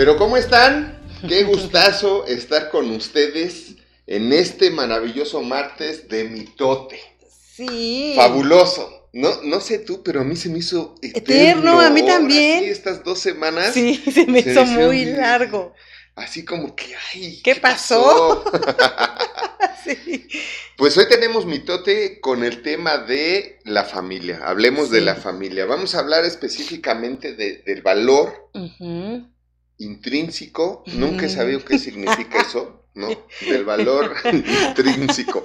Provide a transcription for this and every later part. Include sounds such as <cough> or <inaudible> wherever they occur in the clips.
Pero ¿cómo están? Qué gustazo estar con ustedes en este maravilloso martes de mitote. Sí. Fabuloso. No, no sé tú, pero a mí se me hizo eterno. Eterno, a mí también. sí, estas dos semanas. Sí, <laughs> se me Se hizo muy largo. Así como que, ay. ¿Qué pasó? <laughs> Sí. Pues hoy tenemos mitote con el tema de la familia. Hablemos de la familia. Vamos a hablar específicamente de- del valor. Intrínseco. Nunca he sabido qué significa <laughs> eso, ¿no? Del valor <laughs> intrínseco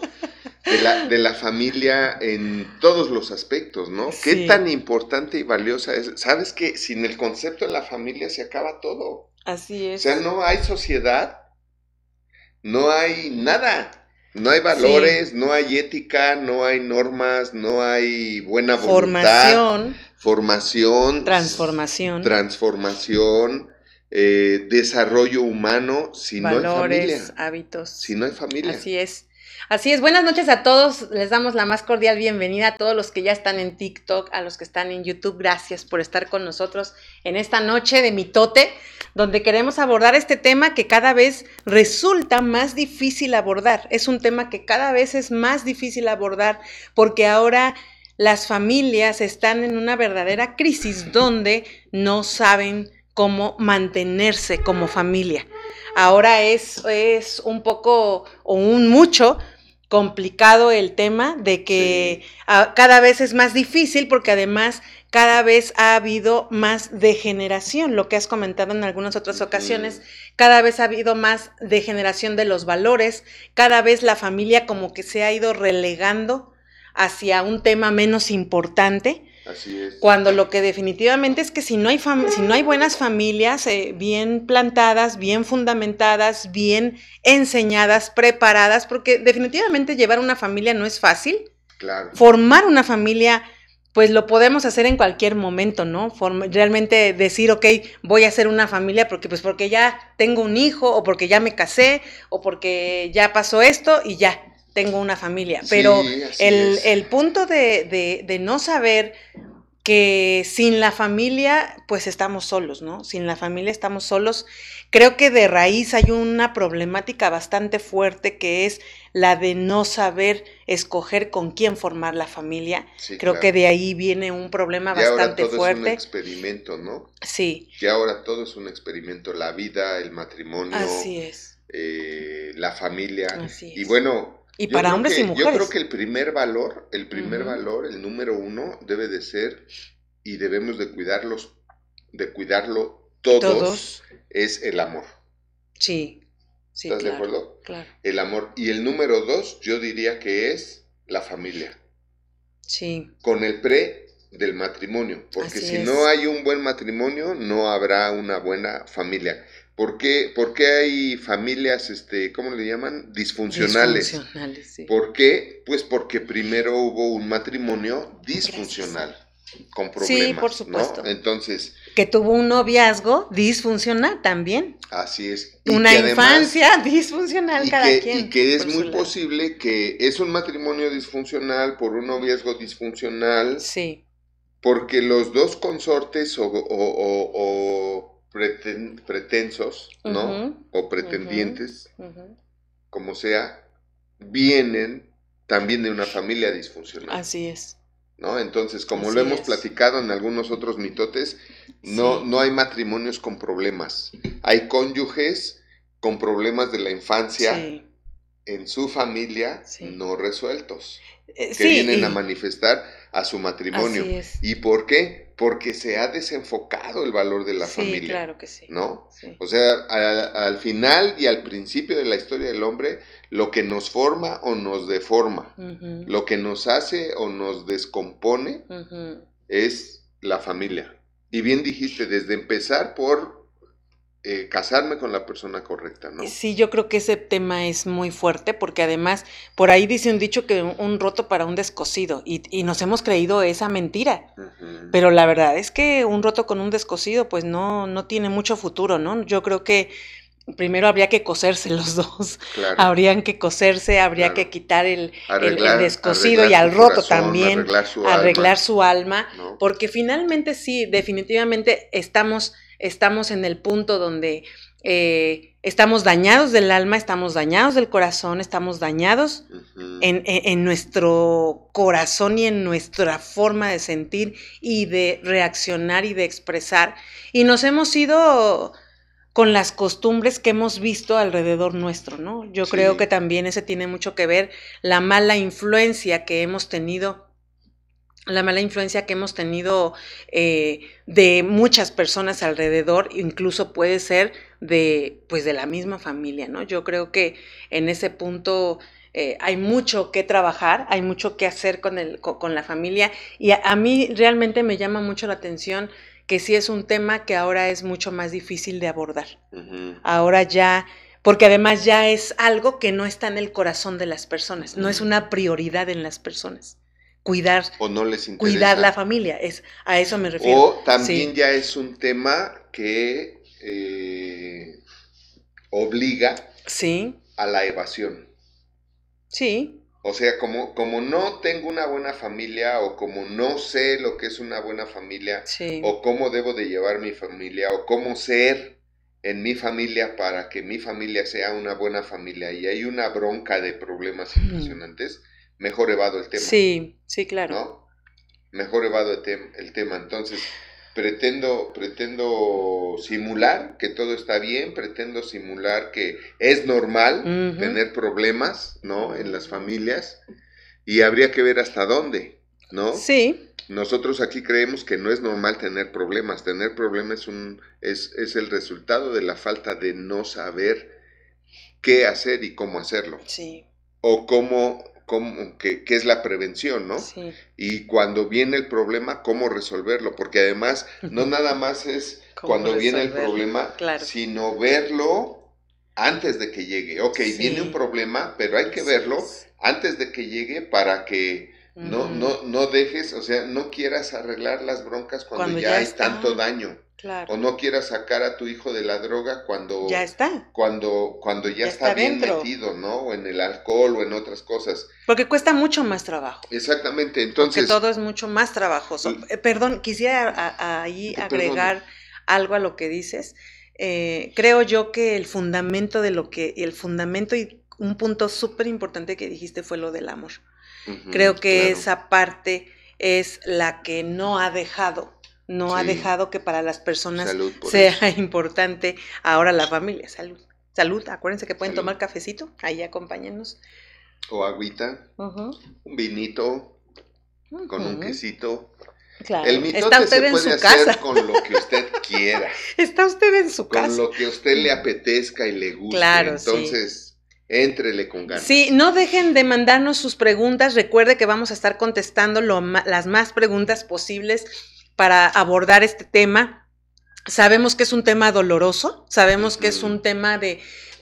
de la, de la familia en todos los aspectos, ¿no? Qué tan importante y valiosa es. Sabes que sin el concepto de la familia se acaba todo. Así O es. sea, no hay sociedad, no hay nada. No hay valores, no hay ética, no hay normas, no hay buena voluntad, Formación, formación, transformación, transformación, eh, desarrollo humano, si no hay valores, familia. hábitos. Si no hay familia. Así es. Así es. Buenas noches a todos. Les damos la más cordial bienvenida a todos los que ya están en TikTok, a los que están en YouTube. Gracias por estar con nosotros en esta noche de mitote, donde queremos abordar este tema que cada vez resulta más difícil abordar. Es un tema que cada vez es más difícil abordar porque ahora las familias están en una verdadera crisis <laughs> donde no saben cómo mantenerse como familia. Ahora es, es un poco o un mucho complicado el tema de que cada vez es más difícil porque además cada vez ha habido más degeneración, lo que has comentado en algunas otras ocasiones, cada vez ha habido más degeneración de los valores, cada vez la familia como que se ha ido relegando hacia un tema menos importante Así es. cuando lo que definitivamente es que si no hay, fam- si no hay buenas familias eh, bien plantadas, bien fundamentadas, bien enseñadas, preparadas, porque definitivamente llevar una familia no es fácil. Claro. Formar una familia, pues lo podemos hacer en cualquier momento, ¿no? Form- realmente decir, ok, voy a hacer una familia porque, pues porque ya tengo un hijo, o porque ya me casé, o porque ya pasó esto y ya tengo una familia. Pero Sí, el, el punto de, de- de no saber que sin la familia, pues estamos solos, ¿no? Sin la familia estamos solos. Creo que de raíz hay una problemática bastante fuerte que es la de no saber escoger con quién formar la familia. Sí, Creo claro. que de ahí viene un problema Y ahora bastante todo es un fuerte. experimento, ¿no? Sí, Que ahora todo es un experimento. La vida, el matrimonio, así es. eh, la familia. Así es. Y bueno. Y yo para hombres que- y mujeres. Yo creo que el primer valor, el primer valor, el número uno, debe de ser, y debemos de cuidarlos, de cuidarlo todos, Todos. es el amor. Sí, sí, ¿Estás de acuerdo? Claro, El amor. Y el número dos, yo diría que es la familia. sí, Con el pre del matrimonio. Porque Así si es. no hay un buen matrimonio, no habrá una buena familia. ¿Por qué, por qué hay familias, este, ¿cómo le llaman? Disfuncionales. Disfuncionales, sí. ¿Por qué? Pues porque primero hubo un matrimonio disfuncional. Con Sí, problemas. por supuesto. ¿no? Entonces, Que tuvo un noviazgo disfuncional también. así es. Y Una además- infancia <laughs> disfuncional y cada que, quien. y que es muy posible que es un matrimonio disfuncional por un noviazgo disfuncional, Sí, porque los dos consortes o, o- o- o preten- pretensos, ¿no? O pretendientes, como sea, vienen también de una familia disfuncional. así es. ¿no? Entonces, como Así lo hemos es. platicado en algunos otros mitotes, no, Sí. no hay matrimonios con problemas. Hay cónyuges con problemas de la infancia Sí. en su familia Sí. no resueltos, Eh, que vienen a manifestar a su matrimonio. ¿Y por qué? Porque se ha desenfocado el valor de la sí, familia, claro que sí. ¿no? Sí. O sea, al final y al principio de la historia del hombre, lo que nos forma o nos deforma, lo que nos hace o nos descompone, es la familia. Y bien dijiste, desde empezar por eh, casarme con la persona correcta, ¿no? Sí, yo creo que ese tema es muy fuerte porque además por ahí dice un dicho que un, un roto para un descosido y, y nos hemos creído esa mentira. Pero la verdad es que un roto con un descosido pues no, no tiene mucho futuro, ¿no? Yo creo que primero habría que coserse los <laughs> dos, Claro. habrían que coserse, habría Claro. que quitar el, el- el descosido y al roto corazón, también, Arreglar su arreglar alma, su alma, ¿no? porque finalmente sí, definitivamente estamos estamos en el punto donde eh, estamos dañados del alma, estamos dañados del corazón, estamos dañados en, nuestro corazón y en nuestra forma de sentir y de reaccionar y de expresar. Y nos hemos ido con las costumbres que hemos visto alrededor nuestro, ¿no? Yo creo que también ese tiene mucho que ver, la mala influencia que hemos tenido la mala influencia que hemos tenido eh, de muchas personas alrededor, incluso puede ser de, pues, de la misma familia, ¿no? Yo creo que en ese punto eh, hay mucho que trabajar, hay mucho que hacer con, el, con, la familia y a, mí realmente me llama mucho la atención que sí es un tema que ahora es mucho más difícil de abordar. Ahora ya porque además ya es algo que no está en el corazón de las personas, no es una prioridad en las personas cuidar, o no les cuidar la familia. Es, a eso me refiero. O también ya es un tema que eh, obliga sí. a la evasión. Sí. O sea, como, como no tengo una buena familia o como no sé lo que es una buena familia o cómo debo de llevar mi familia o cómo ser en mi familia para que mi familia sea una buena familia y hay una bronca de problemas impresionantes, mejor evado el tema. Sí, sí, claro. ¿no? Mejor evado el, tema. Entonces, pretendo, pretendo simular que todo está bien, pretendo simular que es normal tener problemas, ¿no? En las familias y habría que ver hasta dónde, ¿no? Sí. Nosotros aquí creemos que no es normal tener problemas. Tener problemas es, un, es, es el resultado de la falta de no saber qué hacer y cómo hacerlo. Sí. O cómo cómo, qué, es la prevención, ¿no? Sí. Y cuando viene el problema, cómo resolverlo, porque además no nada más es cuando viene el problema, sino verlo antes de que llegue. Ok, viene un problema, pero hay que verlo antes de que llegue para que no, no, no dejes, o sea, no quieras arreglar las broncas cuando, ya, hay tanto daño. O no quieras sacar a tu hijo de la droga cuando ya está. Cuando, cuando ya, está, bien metido, ¿no? O en el alcohol o en otras cosas. Porque cuesta mucho más trabajo. Exactamente, entonces. Porque todo es mucho más trabajoso. Eh, perdón, quisiera ahí agregar algo a lo que dices. Eh, creo yo que el fundamento de lo que, el fundamento y un punto súper importante que dijiste fue lo del amor. Creo que esa parte es la que no ha dejado no ha dejado que para las personas sea <laughs> importante ahora la familia. Salud. Salud, acuérdense que pueden tomar cafecito, ahí acompáñenos. O agüita, un vinito con un quesito. Claro. El mitote se puede hacer con lo que usted <laughs> quiera. Está usted en su casa. Con lo que a usted le apetezca y le guste. Claro, Entonces, Éntrele con ganas. Sí, no dejen de mandarnos sus preguntas. Recuerde que vamos a estar contestando las más preguntas posibles para abordar este tema. Sabemos que es un tema doloroso, sabemos que es un tema de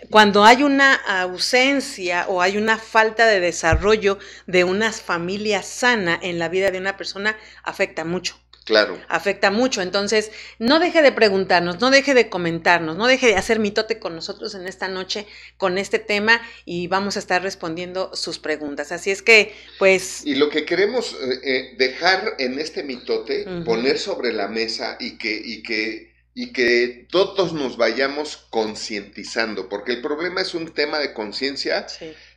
cuando hay una ausencia o hay una falta de desarrollo de una familia sana en la vida de una persona, afecta mucho. Claro. Afecta mucho. Entonces, no deje de preguntarnos, no deje de comentarnos, no deje de hacer mitote con nosotros en esta noche con este tema y vamos a estar respondiendo sus preguntas. Así es que, pues... Y lo que queremos eh, eh, dejar en este mitote, poner sobre la mesa y que, y que, y que todos nos vayamos concientizando, porque el problema es un tema de conciencia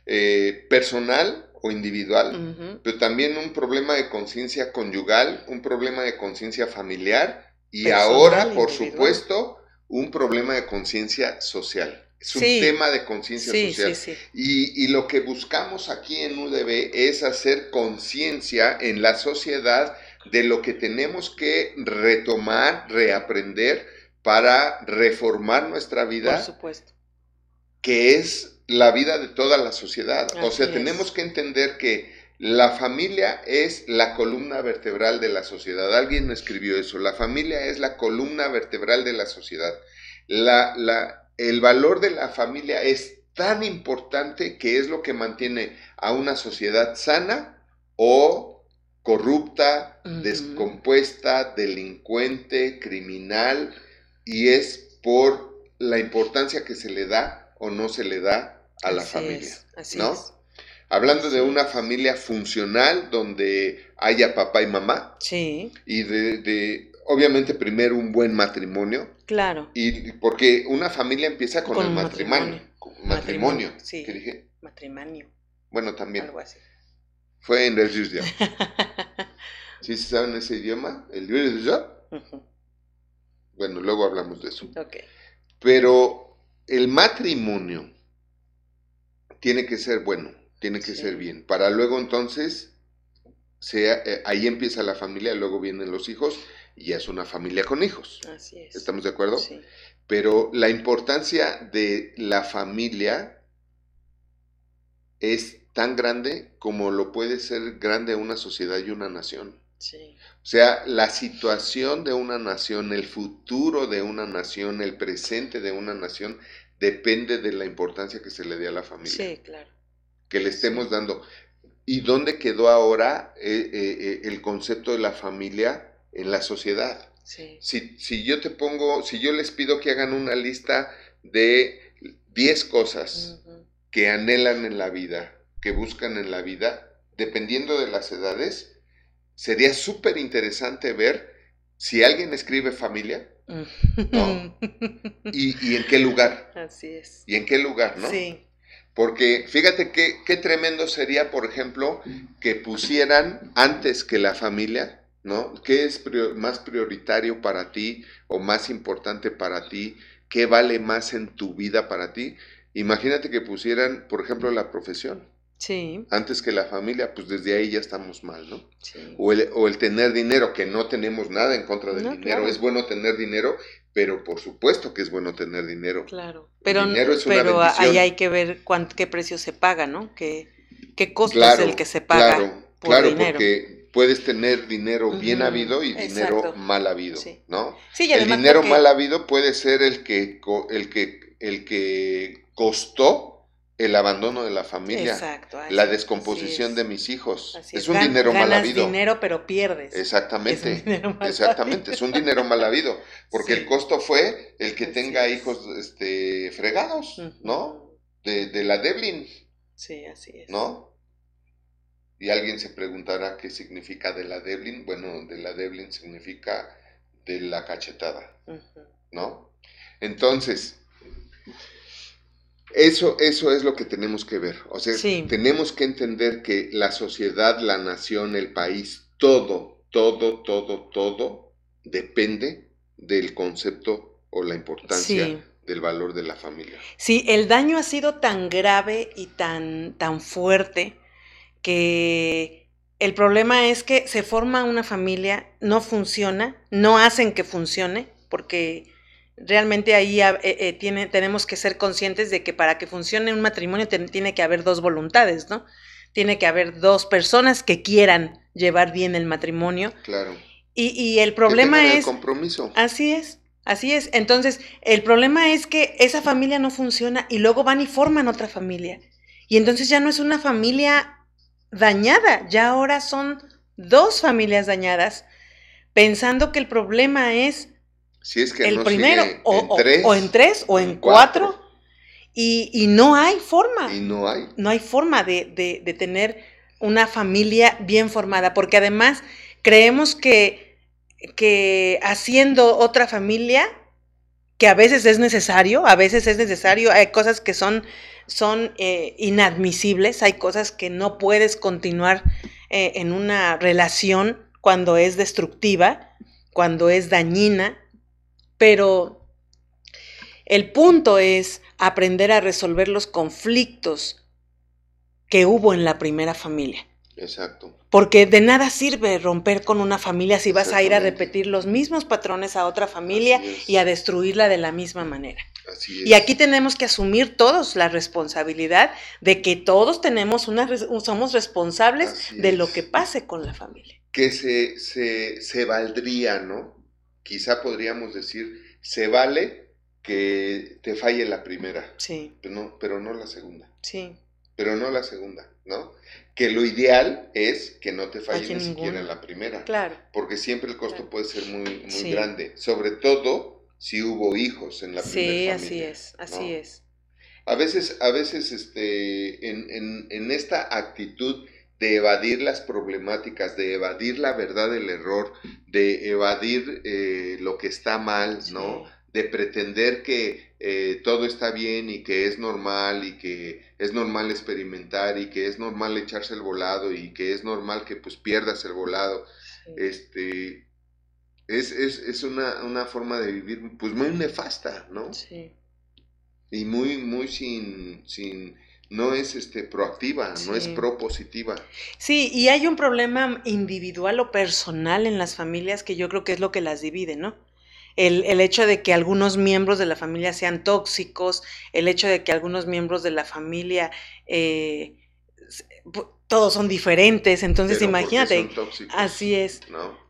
eh, personal o individual, pero también un problema de conciencia conyugal, un problema de conciencia familiar y ahora, por supuesto, un problema de conciencia social. Es un tema de conciencia social. y, y, lo que buscamos aquí en UDB es hacer conciencia en la sociedad de lo que tenemos que retomar, reaprender para reformar nuestra vida. Por supuesto. Que es la vida de toda la sociedad. o sea, tenemos que entender que la familia es la columna vertebral de la sociedad. Alguien escribió eso. La familia es la columna vertebral de la sociedad. La, la, el valor de la familia es tan importante que es lo que mantiene a una sociedad sana o corrupta, descompuesta, delincuente, criminal, y es por la importancia que se le da o no se le da a la familia, ¿no? Hablando de una familia funcional donde haya papá y mamá. Sí. Y de, obviamente, primero un buen matrimonio. Claro. Y porque una familia empieza con, el matrimonio. Matrimonio. sí. ¿Qué dije? Matrimonio. Bueno, también. Algo así. Fue en el <laughs> ¿Sí saben ese idioma? ¿El Bueno, luego hablamos de eso. Ok. Pero el matrimonio tiene que ser bueno, tiene que ser bien. Para luego entonces, sea, eh, ahí empieza la familia, luego vienen los hijos y ya es una familia con hijos. Así es. ¿Estamos de acuerdo? Sí. Pero la importancia de la familia es tan grande como lo puede ser grande una sociedad y una nación. Sí. O sea, la situación de una nación, el futuro de una nación, el presente de una nación, depende de la importancia que se le dé a la familia. Sí, claro. Que le estemos dando. ¿Y dónde quedó ahora eh, eh, eh, el concepto de la familia en la sociedad? Sí. Si, si yo te pongo, si yo les pido que hagan una lista de 10 cosas que anhelan en la vida, que buscan en la vida, dependiendo de las edades, sería súper interesante ver si alguien escribe familia No. <laughs> y, y en qué lugar, Así es. y en qué lugar, ¿no? Sí. Porque fíjate qué, qué tremendo sería, por ejemplo, que pusieran antes que la familia, ¿no? ¿Qué es prior- más prioritario para ti o más importante para ti? ¿Qué vale más en tu vida para ti? Imagínate que pusieran, por ejemplo, la profesión Sí. antes que la familia, pues desde ahí ya estamos mal, ¿no? sí. O el, o el tener dinero, que no tenemos nada en contra del No, dinero. claro. Es bueno tener dinero, pero por supuesto que es bueno tener dinero. Claro. Pero, dinero es una pero ahí hay que ver cuánto, qué precio se paga, ¿no? ¿Qué, qué costo Claro, es el que se paga claro, por claro, dinero? porque puedes tener dinero bien habido y dinero exacto. mal habido, Sí. ¿no? Sí, y el dinero porque- mal habido puede ser el que, el que, el que costó el abandono de la familia, Exacto. la descomposición de mis hijos. Es un Gan- dinero mal habido. dinero, pero pierdes. Exactamente. Es un dinero mal Exactamente, es un dinero mal habido, porque Sí. el costo fue el que Así tenga es. hijos este, fregados. ¿no? De, de la Devlin, Sí, así es. ¿no? Y alguien se preguntará qué significa de la Devlin. Bueno, de la Devlin significa de la cachetada. ¿no? Entonces, eso, eso es lo que tenemos que ver. O sea, Sí. tenemos que entender que la sociedad, la nación, el país, todo, todo, todo, todo depende del concepto o la importancia Sí. del valor de la familia. Sí, el daño ha sido tan grave y tan, tan fuerte que el problema es que se forma una familia, no funciona, no hacen que funcione, porque realmente ahí ah, eh, eh, tiene, tenemos que ser conscientes de que para que funcione un matrimonio tiene que haber dos voluntades, ¿no? Tiene que haber dos personas que quieran llevar bien el matrimonio. Claro. Y, y el Que problema el es... compromiso. Así es, así es. Entonces, el problema es que esa familia no funciona y luego van y forman otra familia. Y entonces ya no es una familia dañada, ya ahora son dos familias dañadas, pensando que el problema es Si es que el no primero, sigue o, en tres, o en tres, o en en cuatro, cuatro. y, y no hay forma y no hay. no hay forma de, de- de tener una familia bien formada, porque además creemos que, que haciendo otra familia, que a veces es necesario, a veces es necesario, hay cosas que son, son eh, inadmisibles, hay cosas que no puedes continuar eh, en una relación cuando es destructiva, cuando es dañina, pero el punto es aprender a resolver los conflictos que hubo en la primera familia. Exacto. Porque de nada sirve romper con una familia si vas a ir a repetir los mismos patrones a otra familia y a destruirla de la misma manera. Así es. Y aquí tenemos que asumir todos la responsabilidad de que todos tenemos una somos responsables Así de lo que pase con la familia. que se, se, se valdría, ¿no? Quizá podríamos decir, se vale que te falle la primera, Sí, pero no, pero no la segunda, sí, pero no la segunda, ¿no? Que lo ideal es que no te falle ni siquiera ninguna. en la primera, claro. porque siempre el costo Claro. puede ser muy, muy Sí. grande, sobre todo si hubo hijos en la Sí, primera así familia. es, así ¿no? es. A veces, a veces este, en, en- en esta actitud de evadir las problemáticas, de evadir la verdad del error, de evadir eh, lo que está mal, ¿no? Sí. de pretender que eh, todo está bien y que es normal y que es normal experimentar y que es normal echarse el volado y que es normal que pues pierdas el volado. Este, es, es, es una, una, forma de vivir pues muy nefasta, ¿no? Sí. Y muy, muy sin, sin, no es este proactiva, no es propositiva. Sí, y hay un problema individual o personal en las familias que yo creo que es lo que las divide, ¿no? El, el, hecho de que algunos miembros de la familia sean tóxicos, el hecho de que algunos miembros de la familia eh, todos son diferentes, entonces imagínate. así es.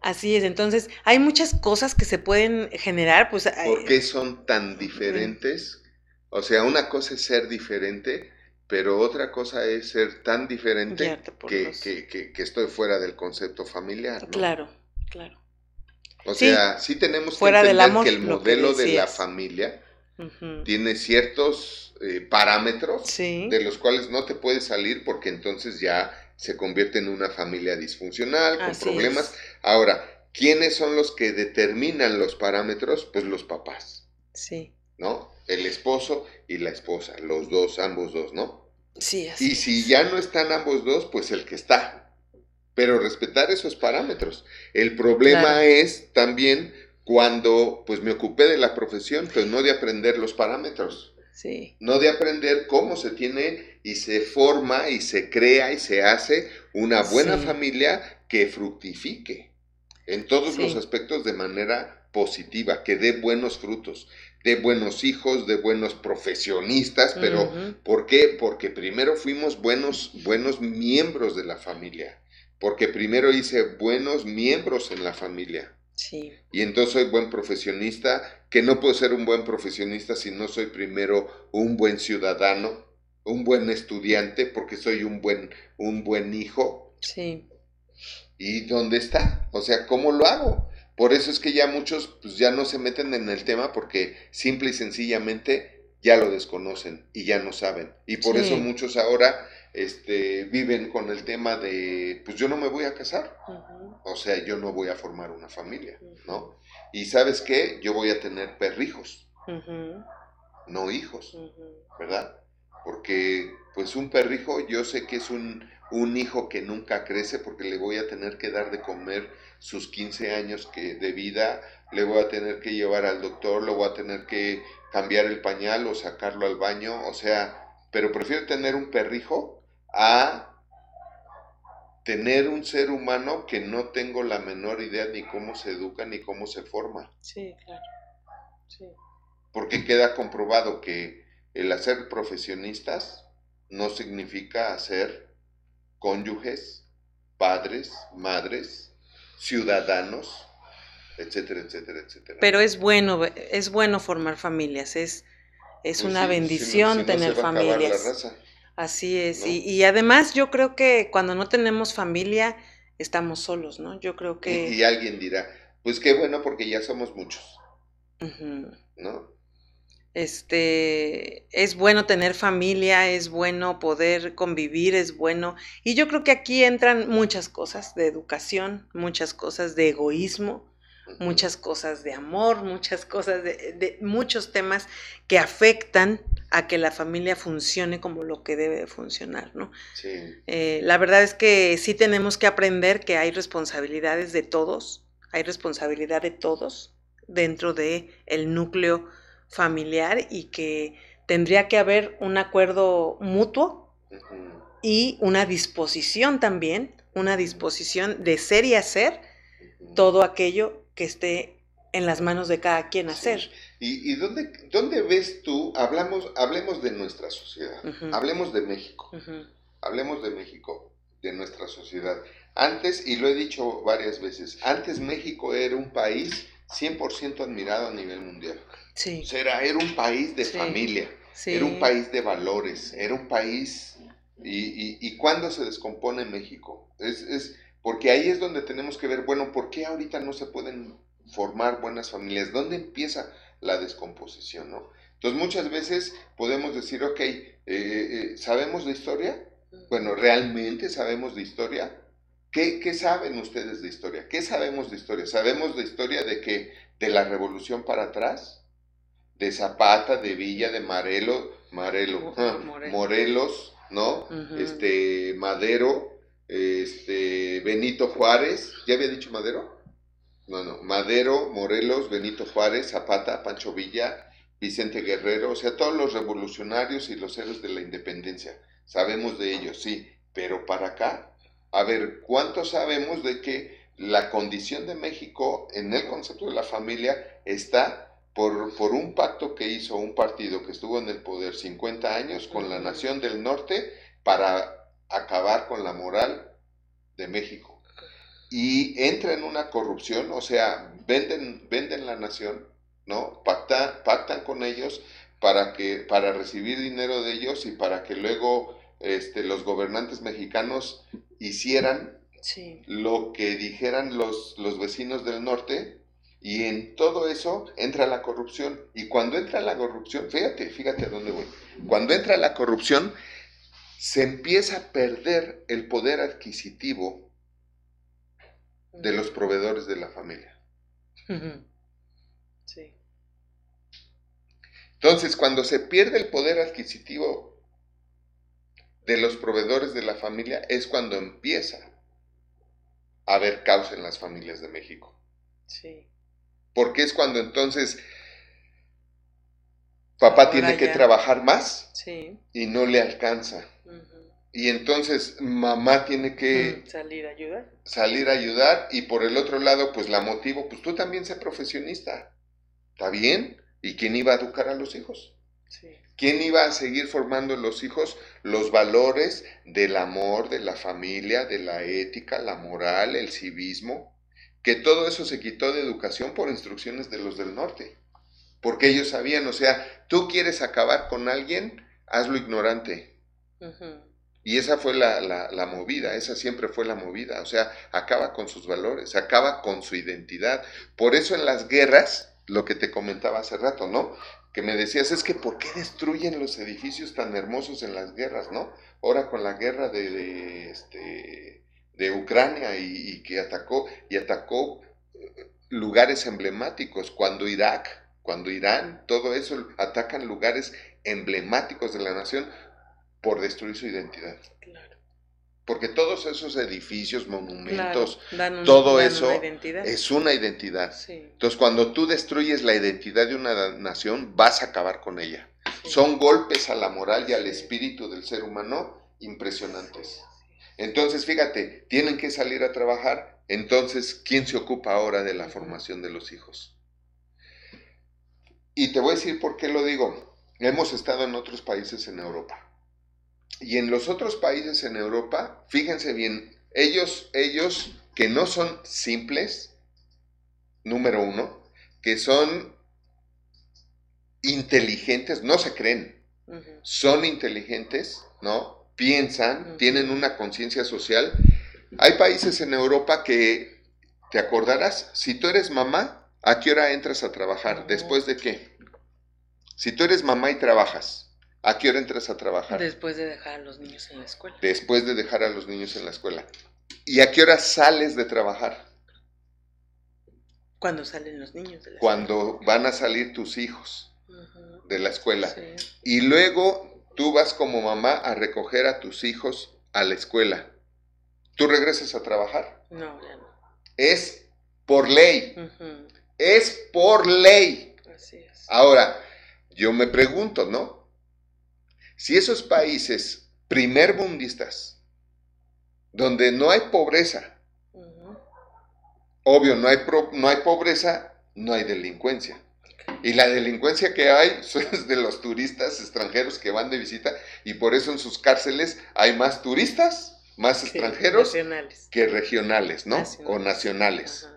Así es, entonces hay muchas cosas que se pueden generar, pues. ¿Por qué son tan diferentes? O sea, una cosa es ser diferente, pero otra cosa es ser tan diferente que, que, que, estoy fuera del concepto familiar. Claro, claro. O sea, sí, tenemos que entender que el modelo de la familia tiene ciertos eh, parámetros de los cuales no te puedes salir porque entonces ya se convierte en una familia disfuncional, con problemas. Ahora, ¿quiénes son los que determinan los parámetros? Pues los papás. Sí. ¿No? El esposo y la esposa, los dos, ambos dos, ¿no? Sí, así Y si ya no están ambos dos, pues el que está. Pero respetar esos parámetros. El problema es también cuando pues me ocupé de la profesión, pues no de aprender los parámetros. Sí. No de aprender cómo se tiene y se forma y se crea y se hace una buena familia que fructifique en todos los aspectos de manera positiva, que dé buenos frutos, de buenos hijos, de buenos profesionistas, pero ¿por qué? Porque primero fuimos buenos, buenos miembros de la familia, porque primero hice buenos miembros en la familia. Y entonces soy buen profesionista, que no puedo ser un buen profesionista si no soy primero un buen ciudadano, un buen estudiante, porque soy un buen, un buen hijo. Sí. ¿Y dónde está? O sea, ¿cómo lo hago? Por eso es que ya muchos pues, ya no se meten en el tema porque simple y sencillamente ya lo desconocen y ya no saben. Y por eso muchos ahora este, viven con el tema de, pues yo no me voy a casar, o sea, yo no voy a formar una familia, ¿no? Y sabes qué, yo voy a tener perrijos, no hijos, ¿verdad? Porque pues un perrijo yo sé que es un, un hijo que nunca crece porque le voy a tener que dar de comer sus 15 años que, de vida, le voy a tener que llevar al doctor, le voy a tener que cambiar el pañal o sacarlo al baño, o sea, pero prefiero tener un perrijo a tener un ser humano que no tengo la menor idea ni cómo se educa ni cómo se forma. Sí, claro. Sí. Porque queda comprobado que el hacer profesionistas no significa hacer cónyuges, padres, madres, ciudadanos, etcétera, etcétera, etcétera. Pero es bueno, es bueno formar familias, es, es pues una bendición tener familias. Así es, y, además yo creo que cuando no tenemos familia estamos solos, ¿no? Yo creo que... Y, alguien dirá, pues qué bueno porque ya somos muchos, ¿no? Este, es bueno tener familia, es bueno poder convivir, es bueno. Y yo creo que aquí entran muchas cosas de educación, muchas cosas de egoísmo, muchas cosas de amor, muchas cosas de, de muchos temas que afectan a que la familia funcione como lo que debe funcionar, ¿no? Sí. Eh, la verdad es que sí tenemos que aprender que hay responsabilidades de todos, hay responsabilidad de todos dentro de el núcleo familiar y que tendría que haber un acuerdo mutuo y una disposición también, una disposición de ser y hacer todo aquello que esté en las manos de cada quien hacer. ¿Y, dónde, dónde, ves tú? Hablamos, hablemos de nuestra sociedad, hablemos de México, hablemos de México, de nuestra sociedad. Antes, y lo he dicho varias veces, antes México era un país 100% admirado a nivel mundial. Sí. O sea, era, un país de familia, era un país de valores, era un país... ¿Y, y, y cuándo se descompone México? Es, es, porque ahí es donde tenemos que ver, bueno, ¿por qué ahorita no se pueden formar buenas familias? ¿Dónde empieza la descomposición? ¿no? Entonces muchas veces podemos decir, ok, eh, eh, ¿sabemos de historia? Bueno, ¿realmente sabemos de historia? ¿Qué, ¿Qué, saben ustedes de historia? ¿Qué sabemos de historia? ¿Sabemos de historia de que de la revolución para atrás? De Zapata, de Villa, de Marelo, Marelo, <laughs> Morelos, ¿no? Este, Madero, este, Benito Juárez, ¿ya había dicho Madero? No, no, Madero, Morelos, Benito Juárez, Zapata, Pancho Villa, Vicente Guerrero, o sea, todos los revolucionarios y los héroes de la independencia. Sabemos de ellos, sí, pero para acá, a ver, ¿cuánto sabemos de que la condición de México en el concepto de la familia está por, por, un pacto que hizo un partido que estuvo en el poder 50 años con la nación del norte para acabar con la moral de México. Y entra en una corrupción, o sea, venden, venden la nación, ¿no? Pactan, pactan con ellos para, que, para recibir dinero de ellos y para que luego este, los gobernantes mexicanos hicieran lo que dijeran los, los vecinos del norte y en todo eso entra la corrupción. Y cuando entra la corrupción, fíjate, fíjate a dónde voy. Cuando entra la corrupción, se empieza a perder el poder adquisitivo de los proveedores de la familia. Sí. Entonces, cuando se pierde el poder adquisitivo de los proveedores de la familia, es cuando empieza a haber caos en las familias de México. Sí. Porque es cuando entonces papá tiene que trabajar más y no le alcanza. Y entonces mamá tiene que salir a ayudar. Salir a ayudar y por el otro lado pues la motivo, pues tú también sé profesionista. ¿Está bien? ¿Y quién iba a educar a los hijos? ¿Quién iba a seguir formando en los hijos los valores del amor, de la familia, de la ética, la moral, el civismo? Que todo eso se quitó de educación por instrucciones de los del norte. Porque ellos sabían, o sea, tú quieres acabar con alguien, hazlo ignorante. Y esa fue la, la, movida, esa siempre fue la movida, o sea, acaba con sus valores, acaba con su identidad. Por eso en las guerras, lo que te comentaba hace rato, ¿no? Que me decías, es que ¿por qué destruyen los edificios tan hermosos en las guerras, ¿no? Ahora con la guerra de, de, este, de Ucrania y, y, que atacó, y atacó eh, lugares emblemáticos, cuando Irak, cuando Irán, todo eso, atacan lugares emblemáticos de la nación, por destruir su identidad. Porque todos esos edificios, monumentos, todo eso es una identidad. Entonces, cuando tú destruyes la identidad de una nación, vas a acabar con ella. Son golpes a la moral y al espíritu del ser humano impresionantes. Entonces, fíjate, tienen que salir a trabajar. Entonces, ¿quién se ocupa ahora de la formación de los hijos? Y te voy a decir por qué lo digo. Hemos estado en otros países en Europa y en los otros países en Europa, fíjense bien, ellos, ellos que no son simples, número uno, que son inteligentes, no se creen, son inteligentes, ¿no? Piensan, tienen una conciencia social. Hay países en Europa que, ¿te acordarás? Si tú eres mamá, ¿a qué hora entras a trabajar? ¿Después de qué? Si tú eres mamá y trabajas, ¿A qué hora entras a trabajar? Después de dejar a los niños en la escuela. Después de dejar a los niños en la escuela. ¿Y a qué hora sales de trabajar? Cuando salen los niños de la Cuando van a salir tus hijos de la escuela. Y luego tú vas como mamá a recoger a tus hijos a la escuela. ¿Tú regresas a trabajar? No, ya no. Es por ley. Es por ley. Así es. Ahora, yo me pregunto, ¿no? Si esos países primer mundistas, donde no hay pobreza, obvio, no hay, no hay pobreza, no hay delincuencia. Y la delincuencia que hay <laughs> es de los turistas extranjeros que van de visita y por eso en sus cárceles hay más turistas, más extranjeros que regionales, ¿no? O nacionales.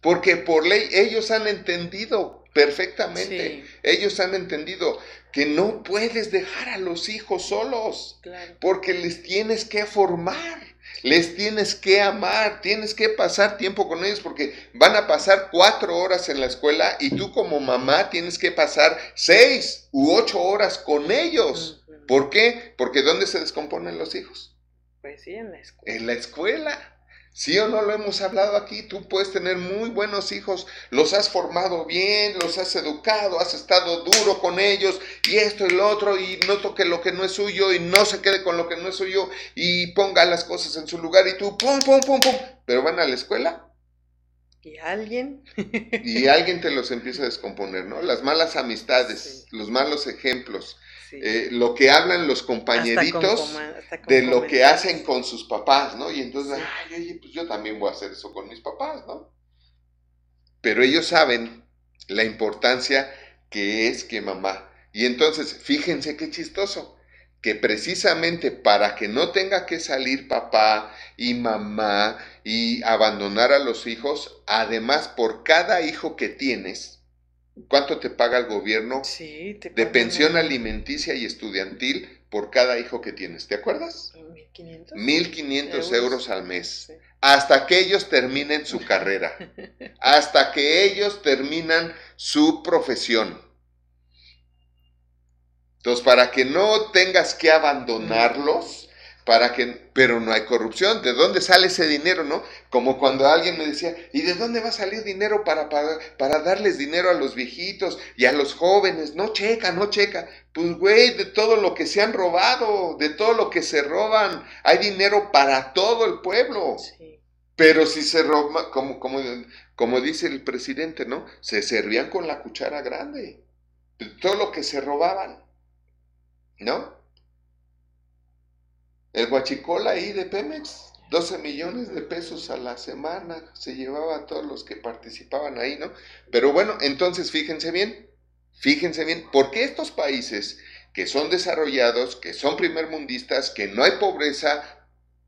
Porque por ley ellos han entendido perfectamente. Ellos han entendido que no puedes dejar a los hijos solos, porque les tienes que formar, les tienes que amar, tienes que pasar tiempo con ellos, porque van a pasar cuatro horas en la escuela y tú como mamá tienes que pasar seis u ocho horas con ellos. ¿Por qué? Porque ¿dónde se descomponen los hijos? Pues sí, en la escuela. En la escuela ¿Sí o no lo hemos hablado aquí? Tú puedes tener muy buenos hijos, los has formado bien, los has educado, has estado duro con ellos y esto y lo otro y no toque lo que no es suyo y no se quede con lo que no es suyo y ponga las cosas en su lugar y tú pum, pum, pum, pum, pero van a la escuela. ¿Y alguien? y alguien te los empieza a descomponer, ¿no? Las malas amistades, los malos ejemplos eh, lo que hablan los compañeritos de lo que hacen con sus papás, ¿no? Y entonces, ay, oye, pues yo también voy a hacer eso con mis papás, ¿no? Pero ellos saben la importancia que es que mamá. Y entonces, fíjense qué chistoso, que precisamente para que no tenga que salir papá y mamá y abandonar a los hijos, además por cada hijo que tienes, ¿Cuánto te paga el gobierno de pensión alimenticia y estudiantil por cada hijo que tienes? ¿Te acuerdas? 1.500. 1.500 euros. al mes. Hasta que ellos terminen su carrera. <laughs> hasta que ellos terminan su profesión. Entonces, para que no tengas que abandonarlos, para que, pero no hay corrupción. ¿De dónde sale ese dinero, no? Como cuando alguien me decía, ¿y de dónde va a salir dinero para, para, para darles dinero a los viejitos y a los jóvenes? No checa, no checa. Pues, güey, de todo lo que se han robado, de todo lo que se roban, hay dinero para todo el pueblo. Pero si se roba, como, como, como dice el presidente, ¿no? Se servían con la cuchara grande. De todo lo que se robaban, ¿no? El guachicola ahí de Pemex, 12 millones de pesos a la semana se llevaba a todos los que participaban ahí, ¿no? Pero bueno, entonces fíjense bien, fíjense bien, porque estos países que son desarrollados, que son primermundistas, que no hay pobreza,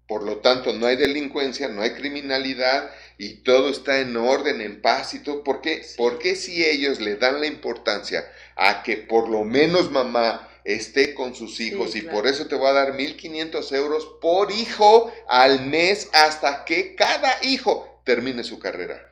por lo tanto no hay delincuencia, no hay criminalidad y todo está en orden, en paz y todo, ¿por qué? Porque si ellos le dan la importancia a que por lo menos mamá esté con sus hijos y por eso te voy a dar 1.500 euros por hijo al mes hasta que cada hijo termine su carrera.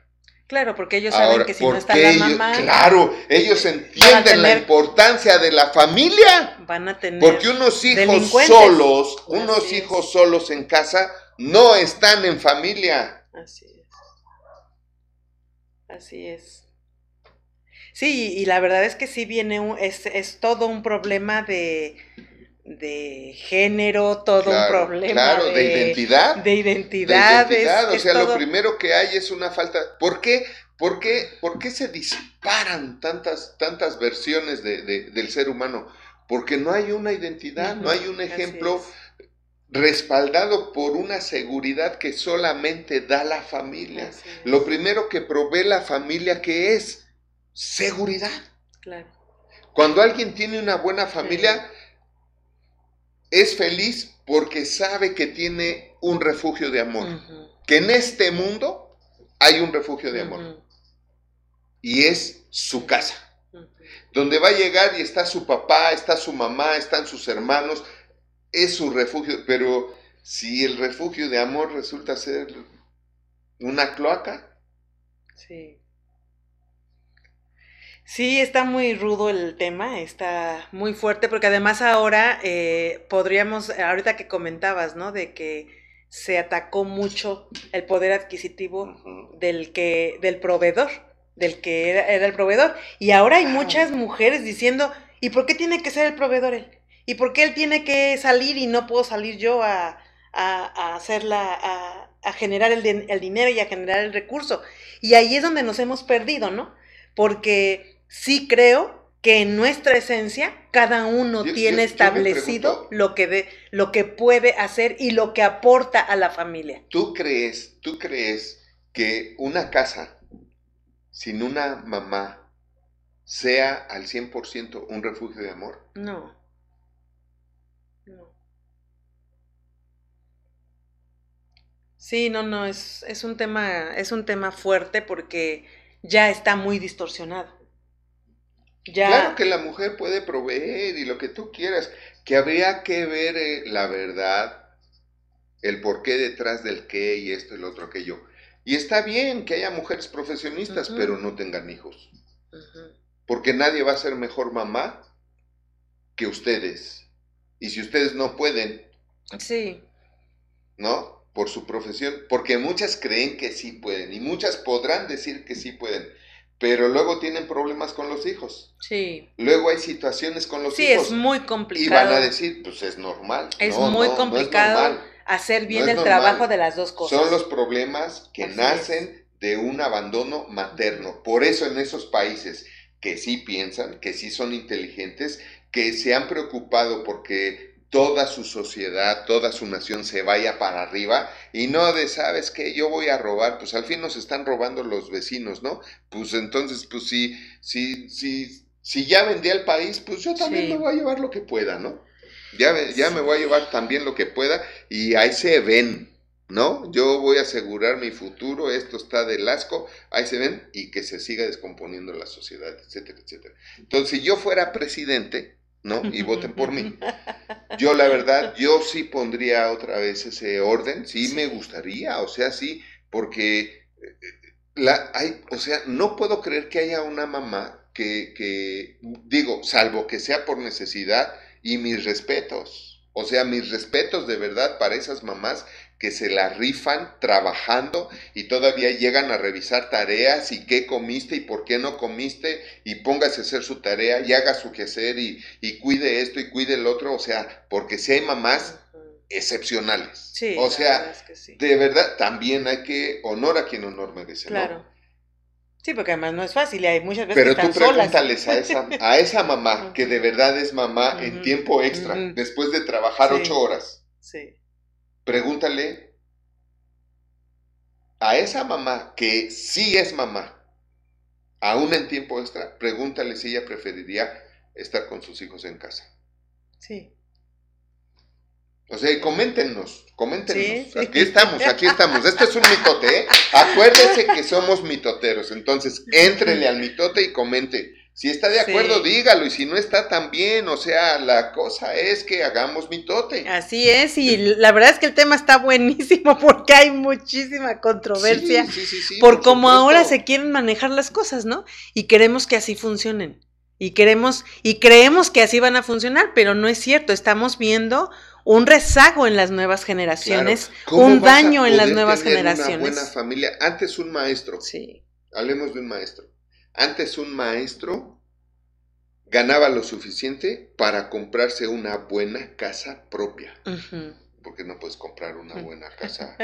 Claro, porque ellos saben que si no está la mamá. Claro, ellos entienden la importancia de la familia. Van a tener. Porque unos hijos solos, unos hijos solos en casa, no están en familia. Así es. Así es. Sí, y la verdad es que sí viene, un, es, es todo un problema de, de género, todo un problema claro, de, identidad. De identidad. De identidad, o sea, lo primero que hay es una falta. ¿Por qué? ¿Por qué, por qué se disparan tantas, tantas versiones de, del ser humano? Porque no hay una identidad, no hay un ejemplo respaldado por una seguridad que solamente da la familia. Lo primero que provee la familia, que es? Seguridad. Claro. Cuando alguien tiene una buena familia, es feliz porque sabe que tiene un refugio de amor. Que en este mundo hay un refugio de amor. Y es su casa. Donde va a llegar y está su papá, está su mamá, están sus hermanos. Es su refugio. Pero si el refugio de amor resulta ser una cloaca. Sí. Sí, está muy rudo el tema, está muy fuerte, porque además ahora eh, podríamos, ahorita que comentabas, ¿no? De que se atacó mucho el poder adquisitivo del que, del proveedor, del que era, el proveedor. Y ahora hay muchas mujeres diciendo, ¿y por qué tiene que ser el proveedor él? ¿Y por qué él tiene que salir y no puedo salir yo a, a, hacerla, a, a generar el, el dinero y a generar el recurso? Y ahí es donde nos hemos perdido, ¿no? Porque sí creo que en nuestra esencia cada uno tiene establecido lo que de, lo que puede hacer y lo que aporta a la familia. ¿Tú crees, tú crees que una casa sin una mamá sea al 100% un refugio de amor? No. No. Sí, no, no, es, es un tema, es un tema fuerte porque ya está muy distorsionado. Claro que la mujer puede proveer y lo que tú quieras, que habría que ver eh, la verdad, el por qué detrás del qué y esto y lo otro, aquello. Y está bien que haya mujeres profesionistas, pero no tengan hijos. Porque nadie va a ser mejor mamá que ustedes. Y si ustedes no pueden, sí. ¿no? por su profesión, porque muchas creen que sí pueden y muchas podrán decir que sí pueden, pero luego tienen problemas con los hijos. Sí. Luego hay situaciones con los Sí, hijos. es muy y complicado. van a decir, pues es normal. Es No, muy no, no es complicado hacer bien el normal. trabajo de las dos cosas. Son los problemas que Así nacen de un abandono materno. Por eso en esos países que sí piensan, que sí son inteligentes, que se han preocupado porque toda su sociedad, toda su nación se vaya para arriba y no de, sabes que yo voy a robar, pues al fin nos están robando los vecinos, ¿no? Pues entonces, pues si, si, si, si ya vendí al país, pues yo también Sí. me voy a llevar lo que pueda, ¿no? Ya, ya me voy a llevar también lo que pueda y ahí se ven, ¿no? Yo voy a asegurar mi futuro, esto está del asco, ahí se ven y que se siga descomponiendo la sociedad, etcétera, etcétera. Entonces, si yo fuera presidente, ¿no? <laughs> Y voten por mí. <laughs> Yo la verdad, yo sí pondría otra vez ese orden, sí, Sí. me gustaría, o sea, sí, porque eh, la, hay, o sea, no puedo creer que haya una mamá que, que, digo, salvo que sea por necesidad, y mis respetos, o sea, mis respetos de verdad para esas mamás que se la rifan trabajando y todavía llegan a revisar tareas y qué comiste y por qué no comiste y póngase a hacer su tarea y haga su quehacer y, y cuide esto y cuide el otro, o sea, porque si hay mamás excepcionales. Sí, o sea, verdad es que sí. de verdad también hay que honor a quien honor merece, ¿no? Claro. Sí, porque además no es fácil y hay muchas veces Pero que tú solas. pregúntales a esa, a esa mamá <laughs> que de verdad es mamá en tiempo extra, después de trabajar Sí. ocho horas. Sí. Pregúntale a esa mamá que sí es mamá, aún en tiempo extra, pregúntale si ella preferiría estar con sus hijos en casa. Sí. O sea, y coméntenos, coméntenos. Sí, sí. Aquí estamos, aquí estamos. Este es un mitote, ¿eh? Acuérdese que somos mitoteros. Entonces, éntrele al mitote y comente. Si está de Sí. acuerdo, dígalo. Y si no está, también. O sea, la cosa es que hagamos mitote. Así es, y la verdad es que el tema está buenísimo <laughs> porque hay muchísima controversia Sí, sí, sí, sí, por cómo ahora se quieren manejar las cosas, ¿no? Y queremos que así funcionen. Y queremos y creemos que así van a funcionar, pero no es cierto, estamos viendo un rezago en las nuevas generaciones, Claro. ¿Cómo un daño en las nuevas tener Una generaciones. buena familia. Antes un maestro. Sí. Hablemos de un maestro. Antes un maestro ganaba lo suficiente para comprarse una buena casa propia. Porque no puedes comprar una buena casa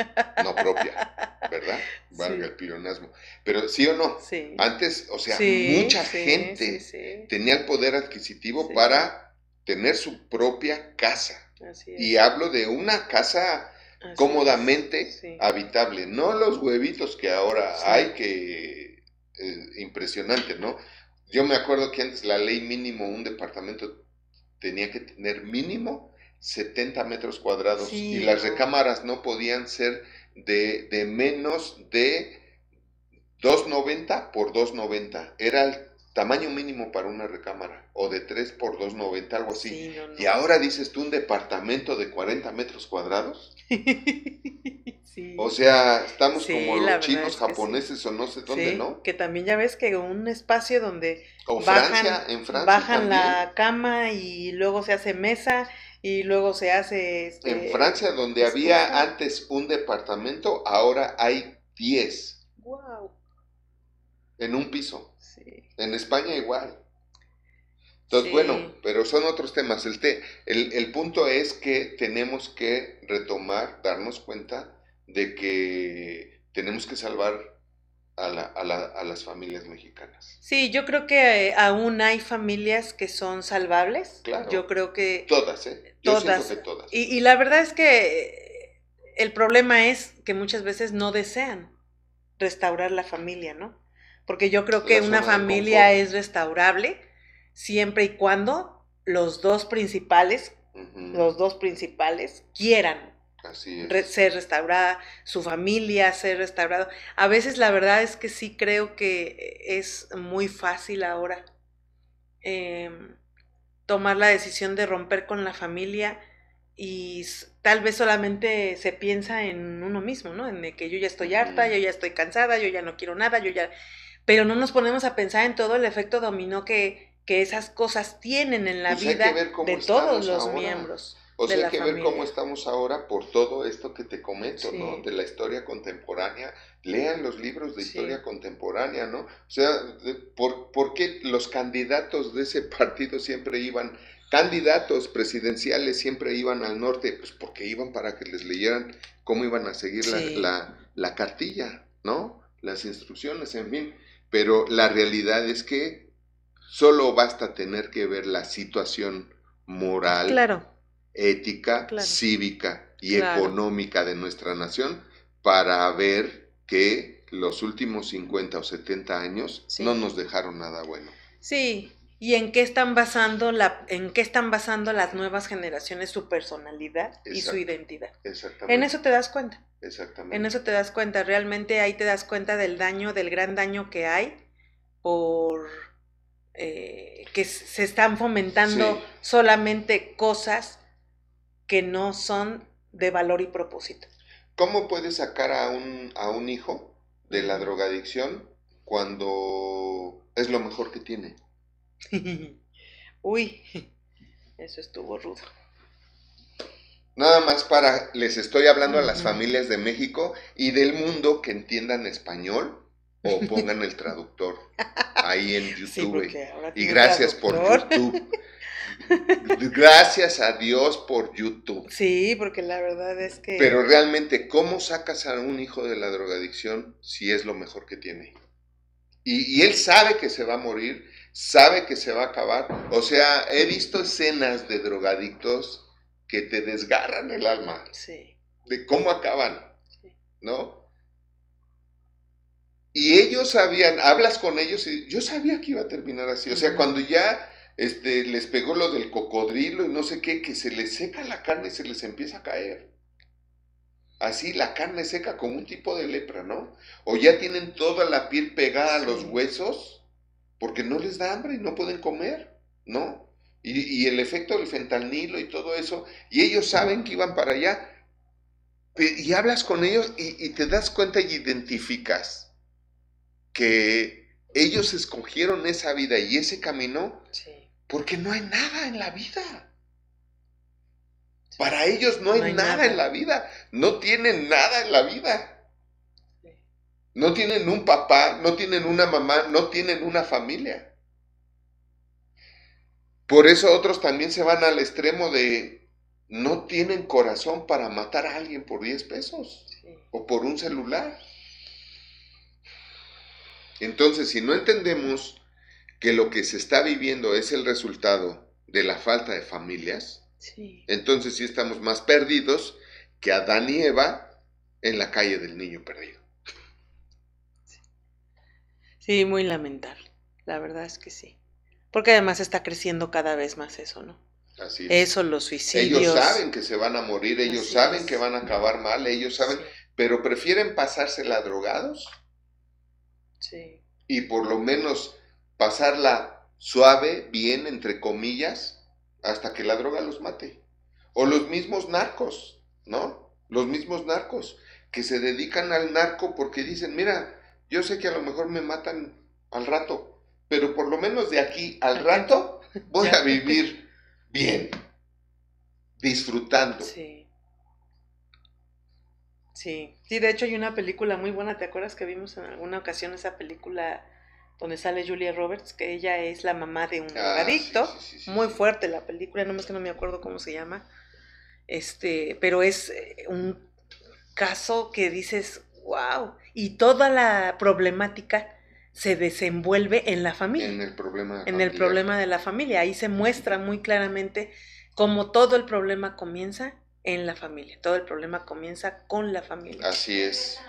no propia, ¿verdad? <laughs> Valga Sí. el pleonasmo. Pero sí o no, Sí. antes, o sea, Sí, mucha gente tenía el poder adquisitivo para tener su propia casa. Así es, Y hablo de una casa así cómodamente habitable, no los huevitos que ahora hay que eh, impresionante, ¿no? Yo me acuerdo que antes la ley mínimo un departamento tenía que tener mínimo 70 metros cuadrados Sí, y las recámaras no podían ser de, de menos de 290 por 290. Era el tamaño mínimo para una recámara o de 3 por 290, algo así. Sí, no, no. Y ahora dices tú un departamento de 40 metros cuadrados. <laughs> sí. O sea, estamos Sí, como los chinos, es que sí. japoneses o no sé dónde, Sí, ¿no? Que también ya ves que un espacio donde O bajan, Francia, en Francia bajan también. la cama y luego se hace mesa y luego se hace... Este, En Francia, donde estufa. había antes un departamento, ahora hay 10 Wow. en un piso. Sí. En España igual. Entonces, Sí. bueno, pero son otros temas. El, te- el, el punto es que tenemos que retomar, darnos cuenta de que tenemos que salvar a, la- a la- a las familias mexicanas. Sí, yo creo que eh, aún hay familias que son salvables. Claro. Yo creo que... Todas, ¿eh? Yo Todas. que todas. Y, y la verdad es que el problema es que muchas veces no desean restaurar la familia, ¿no? Porque yo creo que una familia es restaurable siempre y cuando los dos principales, los dos principales quieran Así es. re- ser restaurada, su familia ser restaurado. A veces la verdad es que sí creo que es muy fácil ahora em, tomar la decisión de romper con la familia y tal vez solamente se piensa en uno mismo, ¿no? En que yo ya estoy harta, yo ya estoy cansada, yo ya no quiero nada, yo ya... Pero no nos ponemos a pensar en todo el efecto dominó que, que esas cosas tienen en la Pues vida de todos los ahora. miembros. O sea, hay que ver cómo estamos ahora por todo esto que te comento, ¿no? De la historia contemporánea. Lean los libros de historia contemporánea, ¿no? O sea, ¿por, ¿por qué los candidatos de ese <laughs> partido siempre iban candidatos presidenciales siempre iban al norte, pues porque iban para que les leyeran cómo iban a seguir la, la, cartilla, ¿no? Las instrucciones, en fin. Pero la realidad es que solo basta tener que ver la situación moral, claro. Ética, cívica y económica de nuestra nación para ver que los últimos 50 o 70 años no nos dejaron nada bueno. Sí, y en qué están basando la en qué están basando las nuevas generaciones su personalidad y su identidad. Exactamente. En eso te das cuenta. Exactamente. En eso te das cuenta, realmente ahí te das cuenta del daño, del gran daño que hay por eh, que se están fomentando solamente cosas que no son de valor y propósito. ¿Cómo puedes sacar a un, a un hijo de la drogadicción cuando es lo mejor que tiene? <laughs> Uy, eso estuvo rudo. Nada más para, les estoy hablando a las familias de México y del mundo que entiendan español o pongan el traductor ahí en <laughs> YouTube. y gracias por YouTube. Gracias a Dios por YouTube. Sí, porque la verdad es que... Pero realmente, ¿cómo sacas a un hijo de la drogadicción si es lo mejor que tiene? Y, y él sabe que se va a morir sabe que se va a acabar. O sea, he visto escenas de drogadictos que te desgarran el alma. Sí. De cómo acaban, ¿no? Y ellos sabían, hablas con ellos y yo sabía que iba a terminar así. O sea, cuando ya este, les pegó lo del cocodrilo y no sé qué, que se les seca la carne y se les empieza a caer. Así la carne seca como un tipo de lepra, ¿no? O ya tienen toda la piel pegada a los huesos porque no les da hambre y no pueden comer, ¿no? Y, el efecto del fentanilo y todo eso, y ellos saben que iban para allá, y hablas con ellos y, te das cuenta y identificas que ellos escogieron esa vida y ese camino porque no hay nada en la vida. Para ellos no hay, nada en la vida, no tienen nada en la vida. No tienen un papá, no tienen una mamá, no tienen una familia. Por eso otros también se van al extremo de no tienen corazón para matar a alguien por 10 pesos o por un celular. Entonces, si no entendemos que lo que se está viviendo es el resultado de la falta de familias, entonces sí estamos más perdidos que Adán y Eva en la calle del niño perdido. Sí, muy lamentable. La verdad es que sí. Porque además está creciendo cada vez más eso, ¿no? Así es. Eso, los suicidios. Ellos saben que se van a morir, ellos saben que van a acabar mal, ellos saben, pero prefieren pasársela drogados. Sí. Y por lo menos pasarla suave, bien, entre comillas, hasta que la droga los mate. O los mismos narcos, ¿no? Los mismos narcos que se dedican al narco porque dicen, mira, yo sé que a lo mejor me matan al rato, pero por lo menos de aquí al <laughs> rato voy a vivir bien, disfrutando. Sí. Sí, sí, de hecho hay una película muy buena, ¿te acuerdas que vimos en alguna ocasión esa película donde sale Julia Roberts, que ella es la mamá de un ah, adicto, muy fuerte la película, no más que no me acuerdo cómo se llama, este, pero es eh, un caso que dices, wow, y toda la problemática se desenvuelve en la familia. En el problema. En el problema de la familia. Ahí se muestra muy claramente cómo todo el problema comienza en la familia. Todo el problema comienza con la familia. Así es.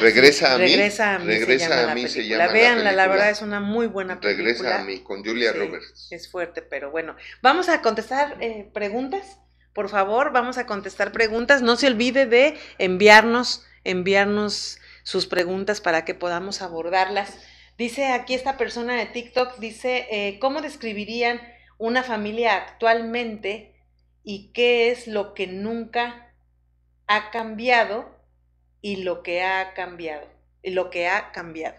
Regresa, a mí, regresa a mí. Regresa a mí se llama. La vean, la, verdad es una muy buena película. Regresa a mí con Julia Roberts. Es fuerte, pero bueno. Vamos a contestar eh, preguntas. Por favor, vamos a contestar preguntas. No se olvide de enviarnos, enviarnos sus preguntas para que podamos abordarlas. Dice aquí esta persona de TikTok, dice, eh, ¿cómo describirían una familia actualmente y qué es lo que nunca ha cambiado y lo que ha cambiado? Y lo que ha cambiado.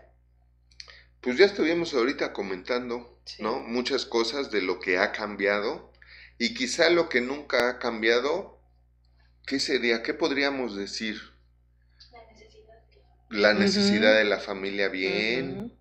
Pues ya estuvimos ahorita comentando, ¿no? Muchas cosas de lo que ha cambiado Y quizá lo que nunca ha cambiado, ¿qué sería? ¿Qué podríamos decir? La necesidad de la familia, bien,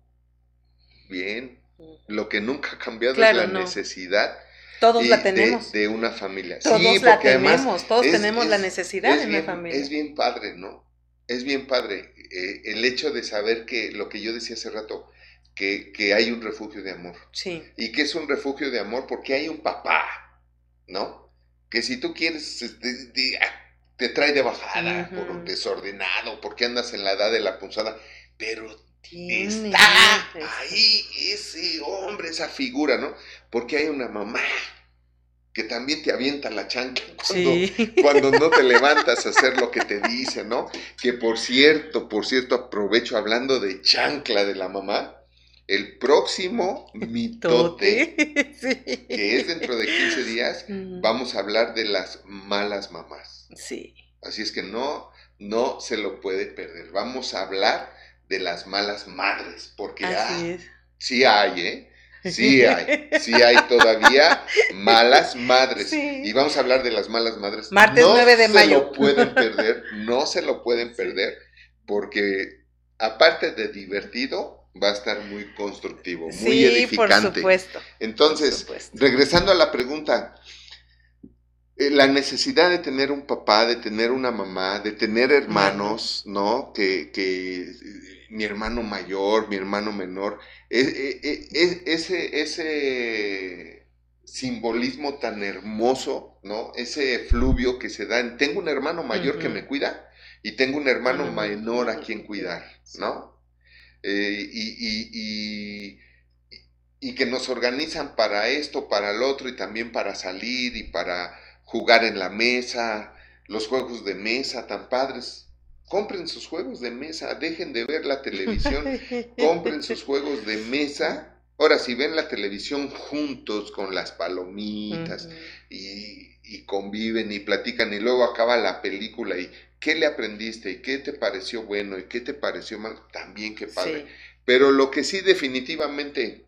bien. Lo que nunca ha cambiado es la necesidad todos la tenemos. De, una familia. Todos la tenemos, todos tenemos la necesidad de una familia. Es bien padre, ¿no? Es bien padre eh, el hecho de saber que lo que yo decía hace rato, que, que, hay un refugio de amor. Sí. Y que es un refugio de amor porque hay un papá, ¿no? Que si tú quieres, este, ah, te, trae de bajada por desordenado, porque andas en la edad de la punzada, pero está ahí ese hombre, esa figura, ¿no? Porque hay una mamá que también te avienta la chancla <laughs> cuando, no te levantas a hacer lo que te dice, ¿no? Que por cierto, por cierto, aprovecho hablando de chancla de la mamá, el próximo mitote, <laughs> que es dentro de 15 días, vamos a hablar de las malas mamás. Sí. Así es que no, no se lo puede perder. Vamos a hablar de las malas madres, porque ah, sí hay, ¿eh? Sí hay, sí hay todavía malas madres. Y vamos a hablar de las malas madres. Martes no 9 de mayo. <laughs> No se lo pueden perder, no se lo pueden perder, porque aparte de divertido, va a estar muy constructivo, muy edificante. Por supuesto. Entonces, regresando a la pregunta, eh, la necesidad de tener un papá, de tener una mamá, de tener hermanos, ¿no? Que, que mi hermano mayor, mi hermano menor, e, e, e, ese, ese simbolismo tan hermoso, ¿no? Ese fluvio que se da en, tengo un hermano mayor que me cuida y tengo un hermano menor a quien cuidar, ¿no? Eh, y, y, que nos organizan para esto, para el otro y también para salir y para jugar en la mesa, los juegos de mesa tan padres compren sus juegos de mesa, dejen de ver la televisión, <laughs> compren sus juegos de mesa. Ahora, si ven la televisión juntos con las palomitas y, conviven y platican y luego acaba la película y qué le aprendiste y qué te pareció bueno y qué te pareció mal, también qué padre. Pero lo que sí definitivamente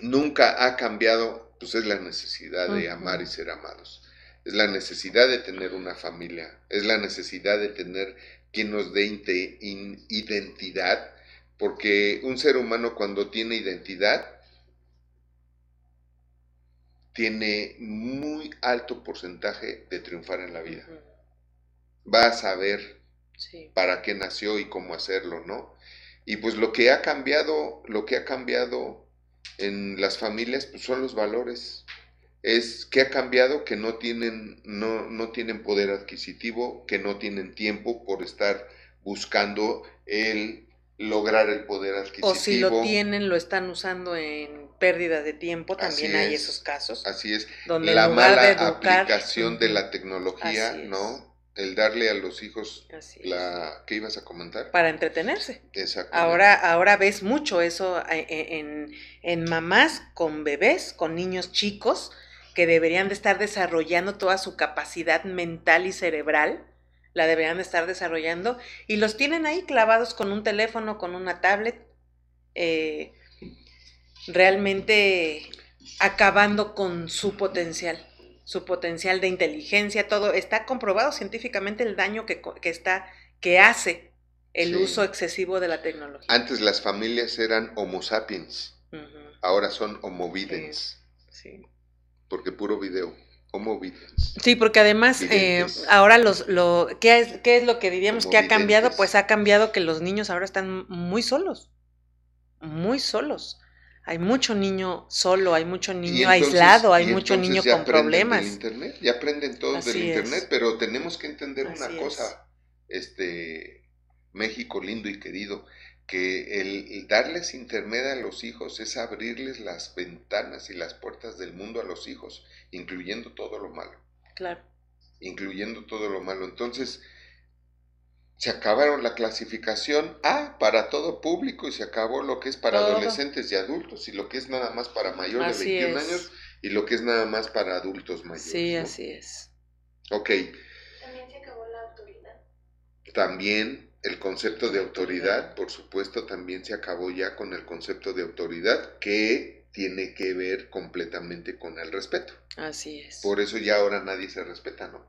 nunca ha cambiado, pues es la necesidad de amar y ser amados es la necesidad de tener una familia, es la necesidad de tener quien nos dé identidad, porque un ser humano cuando tiene identidad tiene muy alto porcentaje de triunfar en la vida. Va a saber para qué nació y cómo hacerlo, ¿no? Y pues lo que ha cambiado, lo que ha cambiado en las familias pues son los valores es que ha cambiado que no tienen, no, no tienen poder adquisitivo, que no tienen tiempo por estar buscando el lograr el poder adquisitivo. O si lo tienen, lo están usando en pérdida de tiempo, también hay esos casos. Así es. Donde la mala aplicación de la tecnología, ¿no? El darle a los hijos la ¿qué ibas a comentar? Para entretenerse. Exacto. Ahora, ahora ves mucho eso eh, eh, en, en mamás con bebés, con niños chicos, que deberían de estar desarrollando toda su capacidad mental y cerebral, la deberían de estar desarrollando, y los tienen ahí clavados con un teléfono, con una tablet, eh, realmente acabando con su potencial, su potencial de inteligencia, todo. Está comprobado científicamente el daño que, está, que hace el uso excesivo de la tecnología. Antes las familias eran Homo sapiens, ahora son Homo videns. sí porque puro video. Homo Sí, porque además eh, ahora los, lo, ¿qué es, ¿qué es lo que diríamos que ha cambiado? Pues ha cambiado que los niños ahora están muy solos, muy solos. Hay mucho niño solo, hay mucho niño aislado, hay mucho niño con problemas. Del internet, ya aprenden todos del internet, pero tenemos que entender una cosa, este México lindo y querido, que el, darles internet a los hijos es abrirles las ventanas y las puertas del mundo a los hijos, incluyendo todo lo malo. Claro. Incluyendo todo lo malo. Entonces, se acabaron la clasificación A para todo público y se acabó lo que es para adolescentes y adultos y lo que es nada más para mayores de 21 años y lo que es nada más para adultos mayores. Sí, así es. Ok. También se acabó la autoridad. También el concepto de autoridad, por supuesto, también se acabó ya con el concepto de autoridad que tiene que ver completamente con el respeto. Así es. Por eso ya ahora nadie se respeta, ¿no?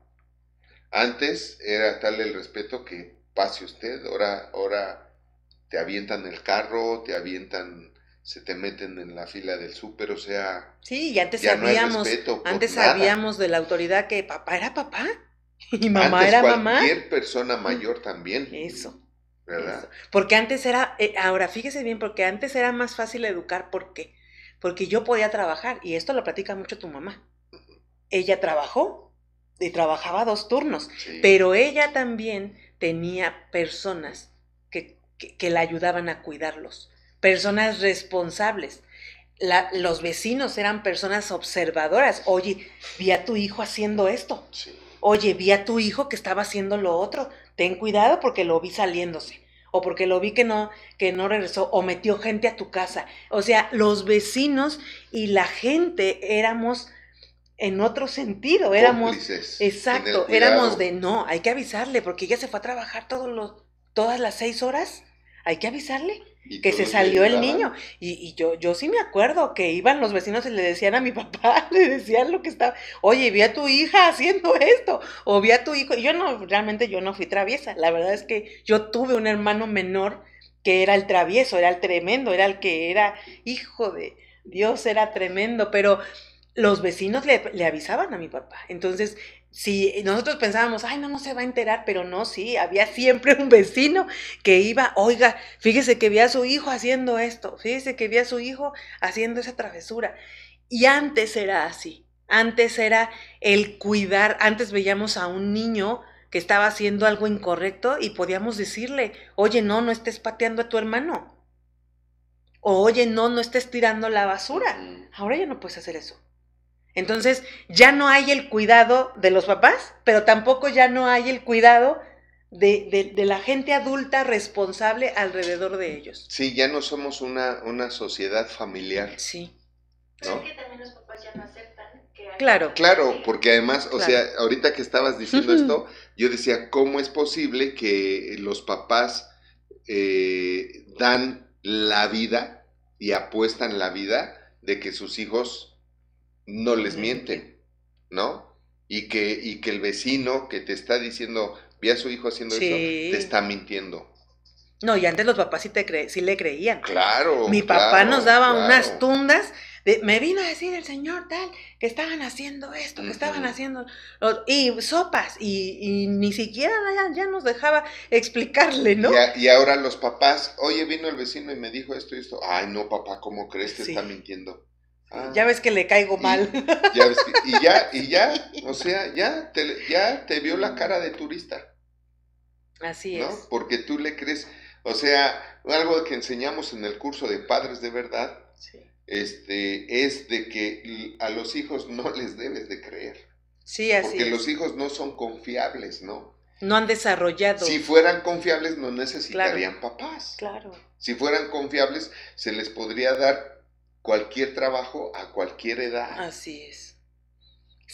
Antes era tal el respeto que pase usted, ahora, ahora te avientan el carro, te avientan, se te meten en la fila del súper, o sea, Sí, y antes ya no hay sabíamos, respeto por antes nada. sabíamos de la autoridad que papá era papá y mamá Antes era mamá. cualquier persona mayor también, Eso. ¿verdad? Eso. Porque antes era, eh, ahora fíjese bien, porque antes era más fácil educar, ¿por qué? Porque yo podía trabajar, y esto lo platica mucho tu mamá. Ella trabajó y trabajaba dos turnos, Sí. pero ella también tenía personas que, que, que la ayudaban a cuidarlos, personas responsables. La- los vecinos eran personas observadoras. Oye, vi a tu hijo haciendo esto. Sí. Oye, vi a tu hijo que estaba haciendo lo otro. Ten cuidado porque lo vi saliéndose. O porque lo vi que no, que no regresó. O metió gente a tu casa. O sea, los vecinos y la gente éramos en otro sentido. Éramos, Cómplices exacto, éramos de no, hay que avisarle porque ella se fue a trabajar todos los, todas las seis horas. Hay que avisarle que se salió el niño. Y, y yo, yo sí me acuerdo que iban los vecinos y le decían a mi <laughs> papá, le decían lo que estaba, oye, vi a tu hija haciendo esto, o vi a tu hijo. Y yo no, realmente yo no fui traviesa. La verdad es que yo tuve un hermano menor que era el travieso, era el tremendo, era el que era, hijo de Dios, era tremendo, pero los vecinos le, le avisaban a mi papá. Entonces, si nosotros pensábamos, ay, no, no se va a enterar, pero no, sí, había siempre un vecino que iba, oiga, fíjese que vi a su hijo haciendo esto, fíjese que vi a su hijo haciendo esa travesura. Y antes era así, antes era el cuidar, antes veíamos a un niño que estaba haciendo algo incorrecto y podíamos decirle, oye, no, no estés pateando a tu hermano. O oye, no, no estés tirando la basura. Ahora ya no puedes hacer eso. Entonces, ya no hay el cuidado de los papás, pero tampoco ya no hay el cuidado de, de- de la gente adulta responsable alrededor de ellos. Sí, ya no somos una, una sociedad familiar. Sí, Pero ¿No? es que también los papás ya no aceptan que hay Claro. Claro, porque además, o Claro. sea, ahorita que estabas diciendo esto, yo decía, ¿cómo es posible que los papás eh, dan la vida y apuestan la vida de que sus hijos no les mienten, ¿no? Y que, y que el vecino que te está diciendo, vi a su hijo haciendo Sí. eso, te está mintiendo. No, y antes los papás sí, te cre- sí le creían. Claro. Mi papá claro, nos daba claro. unas tundas. De, me vino a decir el señor tal que estaban haciendo esto, que estaban haciendo y sopas y, y ni siquiera ya, ya nos dejaba explicarle, ¿no? Y, a- y ahora los papás, oye, vino el vecino y me dijo esto y esto. Ay, no, papá, ¿cómo crees? Sí. está mintiendo. Ah, Ya ves que le caigo Y- mal. <laughs> ya ves que- y ya, y ya, o sea, ya te, ya te vio la cara de turista, Así ¿no? es. Porque tú le crees, o sea, algo que enseñamos en el curso de padres de verdad, Sí. este, es de que a los hijos no les debes de creer. Sí, así Porque es. los hijos no son confiables, ¿no? No han desarrollado. Si fueran confiables no necesitarían papás. Claro. Si fueran confiables, se les podría dar cualquier trabajo a cualquier edad. Así es.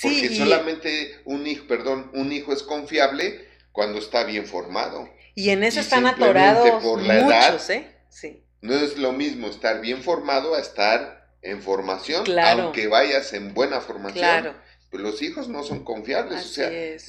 Porque solamente un hijo, perdón, un hijo es confiable cuando está bien formado. y en eso y están atorados por la muchos, edad, ¿eh? Sí. No es lo mismo estar bien formado a estar en formación, Claro. aunque vayas en buena formación. Claro. Pues los hijos no son confiables. Así o sea, es.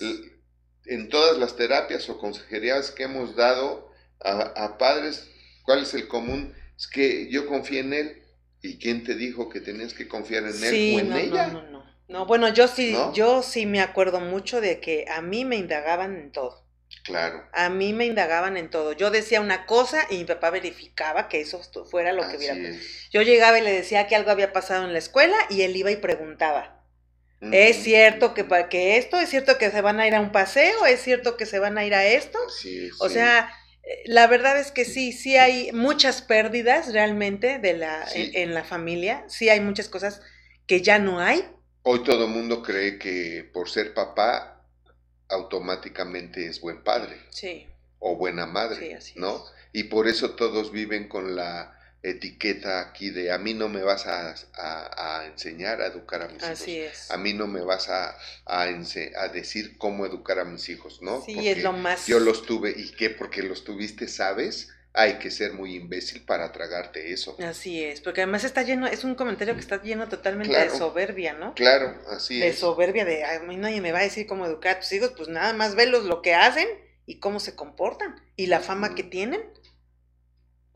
en todas las terapias o consejerías que hemos dado a, a padres, ¿cuál es el común? Es que yo confié en él. ¿Y quién te dijo que tenías que confiar en él Sí, o en no, ella? no, no, no. No, bueno, yo sí, ¿No? yo sí me acuerdo mucho de que a mí me indagaban en todo. Claro. A mí me indagaban en todo. Yo decía una cosa y mi papá verificaba que eso fuera lo que hubiera. es. Yo llegaba y le decía que algo había pasado en la escuela y él iba y preguntaba. ¿Es cierto que, que esto? ¿Es cierto que se van a ir a un paseo? ¿Es cierto que se van a ir a esto? Es, O sí. sea, la verdad es que sí, sí hay muchas pérdidas realmente de la, Sí. en, en la familia. Sí hay muchas cosas que ya no hay. Hoy todo el mundo cree que por ser papá automáticamente es buen padre Sí, o buena madre, Sí, así ¿no? es. Y por eso todos viven con la etiqueta aquí de a mí no me vas a, a- a enseñar a educar a mis así hijos. es. A mí no me vas a, a, decir cómo educar a mis hijos, ¿no? Sí, Porque es lo más... Yo los tuve, ¿y qué? Porque los tuviste, ¿sabes? hay que ser muy imbécil para tragarte eso. Así es, porque además está lleno, es un comentario que está lleno totalmente Claro. de soberbia, ¿no? Claro, así de es. soberbia, de a mí nadie me va a decir cómo educar a tus hijos, pues nada más velos lo que hacen y cómo se comportan y la fama que tienen.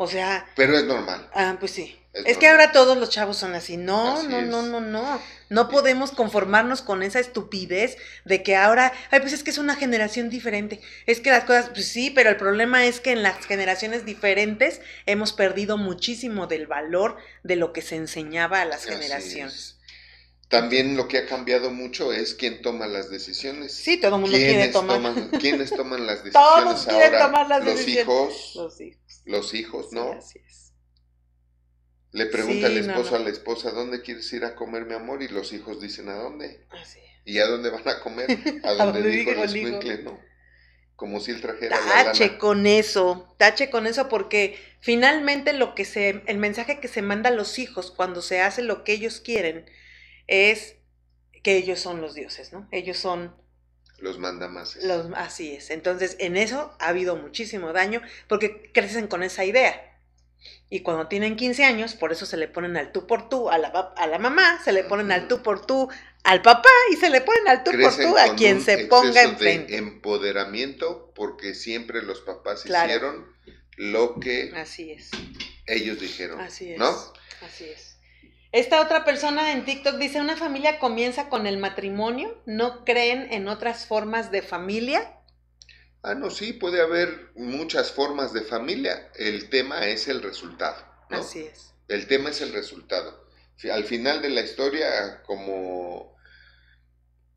O sea, Pero es normal. ah, pues sí. Es Es, que ahora todos los chavos son así. No, Así no, no, no, no. No podemos conformarnos con esa estupidez de que ahora, ay, pues es que es una generación diferente. Es que las cosas, pues sí, pero el problema es que en las generaciones diferentes hemos perdido muchísimo del valor de lo que se enseñaba a las Así generaciones. es. También lo que ha cambiado mucho es quién toma las decisiones. Sí, todo el mundo quiere ¿Quiénes tomar. toman, ¿Quiénes toman las <laughs> decisiones Todos quieren ahora? tomar las los decisiones. hijos, Los hijos. los hijos, Sí, ¿no? así es. Le pregunta Sí, el esposo no. a la esposa, ¿dónde quieres ir a comer, mi amor? Y los hijos dicen, ¿a dónde? Así es. ¿Y a dónde van a comer? <laughs> A A donde donde dijo el escuincle, ¿no? Como si él trajera la Tache lana. con eso, tache con eso porque finalmente lo que se, el mensaje que se manda a los hijos cuando se hace lo que ellos quieren es que ellos son los dioses, ¿no? Ellos son Los manda más. los, así es. Entonces, en eso ha habido muchísimo daño porque crecen con esa idea. Y cuando tienen 15 años, por eso se le ponen al tú por tú a la, a la mamá, se le ponen al tú por tú al papá y se le ponen al tú Crecen por tú a quien se ponga enfrente. de empoderamiento porque siempre los papás Claro. hicieron lo que Así es. ellos dijeron. Así es. ¿No? Así es. Esta otra persona en TikTok dice, una familia comienza con el matrimonio, no creen en otras formas de familia. Ah, no, sí, puede haber muchas formas de familia. El tema es el resultado, ¿no? Así es. El tema es el resultado. Al final de la historia, como,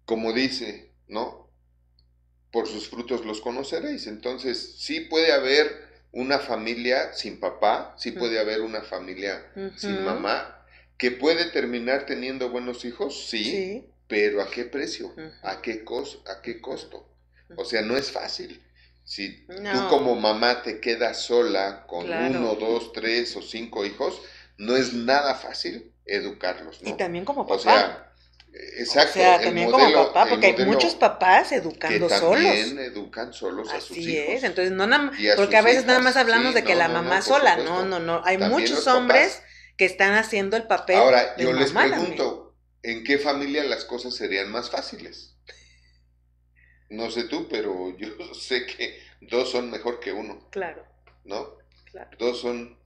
como dice, ¿no? Por sus frutos los conoceréis. Entonces, sí puede haber una familia sin papá, sí puede haber una familia sin mamá, que puede terminar teniendo buenos hijos, sí, Sí. pero ¿a qué precio? ¿A qué, cos ¿A qué costo? O sea, no es fácil. Si tú como mamá te quedas sola con Claro. uno, dos, tres o cinco hijos, no es nada fácil educarlos, ¿no? Y también como papá. O sea, exacto. O sea, también modelo- como papá, porque hay muchos papás que educando también solos. educan solos a sus Así hijos. es, entonces no nada porque a veces nada más hablamos sí, de que no, la mamá sola, no, no, no, hay También muchos hombres papás. Que están haciendo el papel Ahora, de yo les también. pregunto, ¿en qué familia las cosas serían más fáciles? No sé tú, pero <laughs> yo sé que dos son mejor que uno, Claro, ¿no? claro. Dos son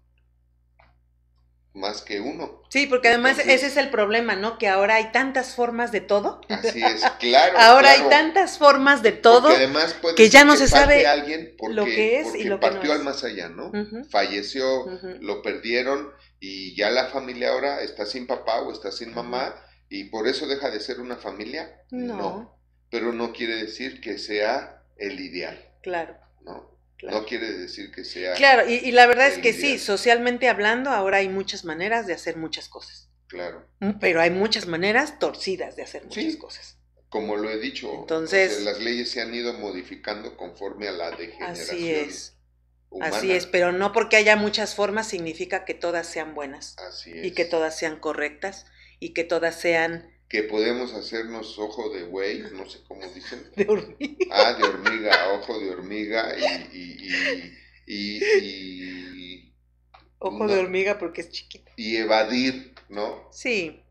más que uno. Sí, porque además Entonces- ese es el problema, ¿no? Que ahora hay tantas formas de todo. Así es, <laughs> claro. Ahora hay tantas formas de todo. Además que ya no se sabe alguien porque, lo que es y lo que no partió es. al más allá, ¿no? Falleció, lo perdieron y ya la familia ahora está sin papá o está sin mamá y por eso deja de ser una familia. No. Pero no quiere decir que sea el ideal, Claro, ¿no? claro. No quiere decir que sea Claro, y, y la verdad es que sí, socialmente hablando, ahora hay muchas maneras de hacer muchas cosas. claro. Mm, Pero hay muchas maneras torcidas de hacer muchas Sí. cosas. Como lo he dicho, Entonces- o sea, las leyes se han ido modificando conforme a la degeneración Así es. Humana. Así es, pero no porque haya muchas formas significa que todas sean buenas Así es. y que todas sean correctas y que todas sean que podemos hacernos ojo de güey, no sé cómo dicen. <laughs> de hormiga. Ah, de hormiga, ojo de hormiga y, y, y, y, y, Ojo No. de hormiga porque es chiquito. y evadir, ¿no? Sí,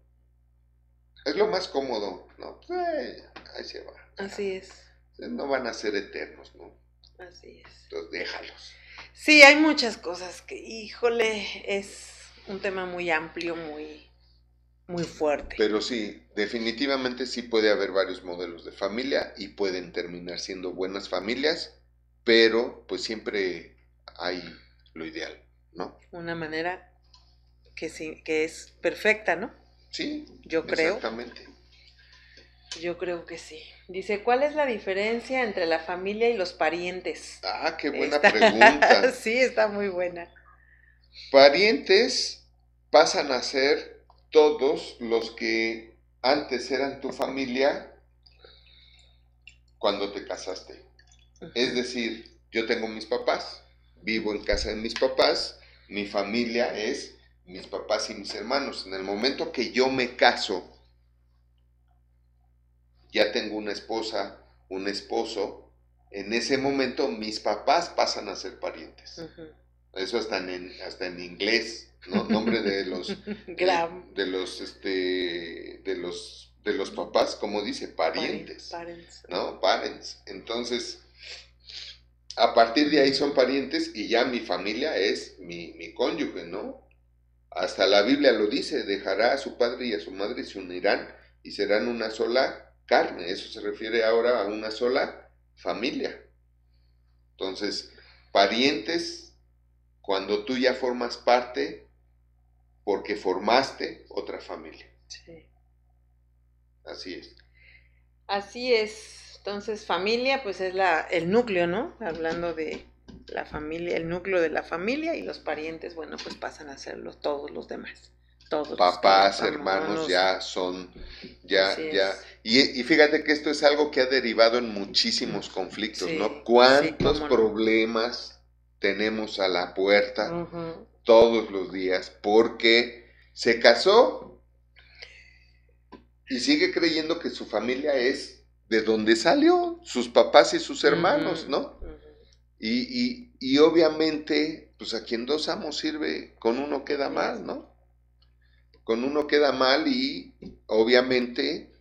Es lo más cómodo, ¿no? Pues, ahí se va. así es, No van a ser eternos, ¿no? así es. Entonces déjalos. Sí, hay muchas cosas que, híjole, es un tema muy amplio, muy, muy fuerte. Pero sí, definitivamente sí puede haber varios modelos de familia y pueden terminar siendo buenas familias, pero pues siempre hay lo ideal, ¿no? Una manera que sí, que es perfecta, ¿no? Sí, Yo creo. Exactamente. Yo creo que sí. Dice, ¿cuál es la diferencia entre la familia y los parientes? Ah, qué buena Está- pregunta. <laughs> sí, está muy buena. Parientes pasan a ser todos los que antes eran tu familia cuando te casaste. Es decir, yo tengo mis papás, vivo en casa de mis papás, mi familia es mis papás y mis hermanos. En el momento que yo me caso, ya tengo una esposa, un esposo, en ese momento mis papás pasan a ser parientes. Eso hasta en, hasta en inglés, ¿no? Nombre de los, <laughs> Gram. de los, este, de los, de los papás, como dice, parientes, Parents. ¿no? Parents. Entonces, a partir de ahí son parientes y ya mi familia es mi, mi cónyuge, ¿no? Hasta la Biblia lo dice, dejará a su padre y a su madre y se unirán y serán una sola carne. Eso se refiere ahora a una sola familia. Entonces, parientes, cuando tú ya formas parte, porque formaste otra familia. Sí. Así es. Así es. Entonces, familia, pues es la, el núcleo, ¿no? Hablando de la familia, el núcleo de la familia y los parientes, bueno, pues pasan a ser los, todos los demás. Todos. los Papás, que- hermanos, ya son, ya, ya. Y, y fíjate que esto es algo que ha derivado en muchísimos conflictos, Sí, ¿no? sí, ¿Cuántos no. problemas tenemos a la puerta todos los días? Porque se casó y sigue creyendo que su familia es de donde salió, sus papás y sus hermanos, ¿no? Y, y, y obviamente, pues a quien dos amos sirve, con uno queda mal, ¿no? Con uno queda mal y obviamente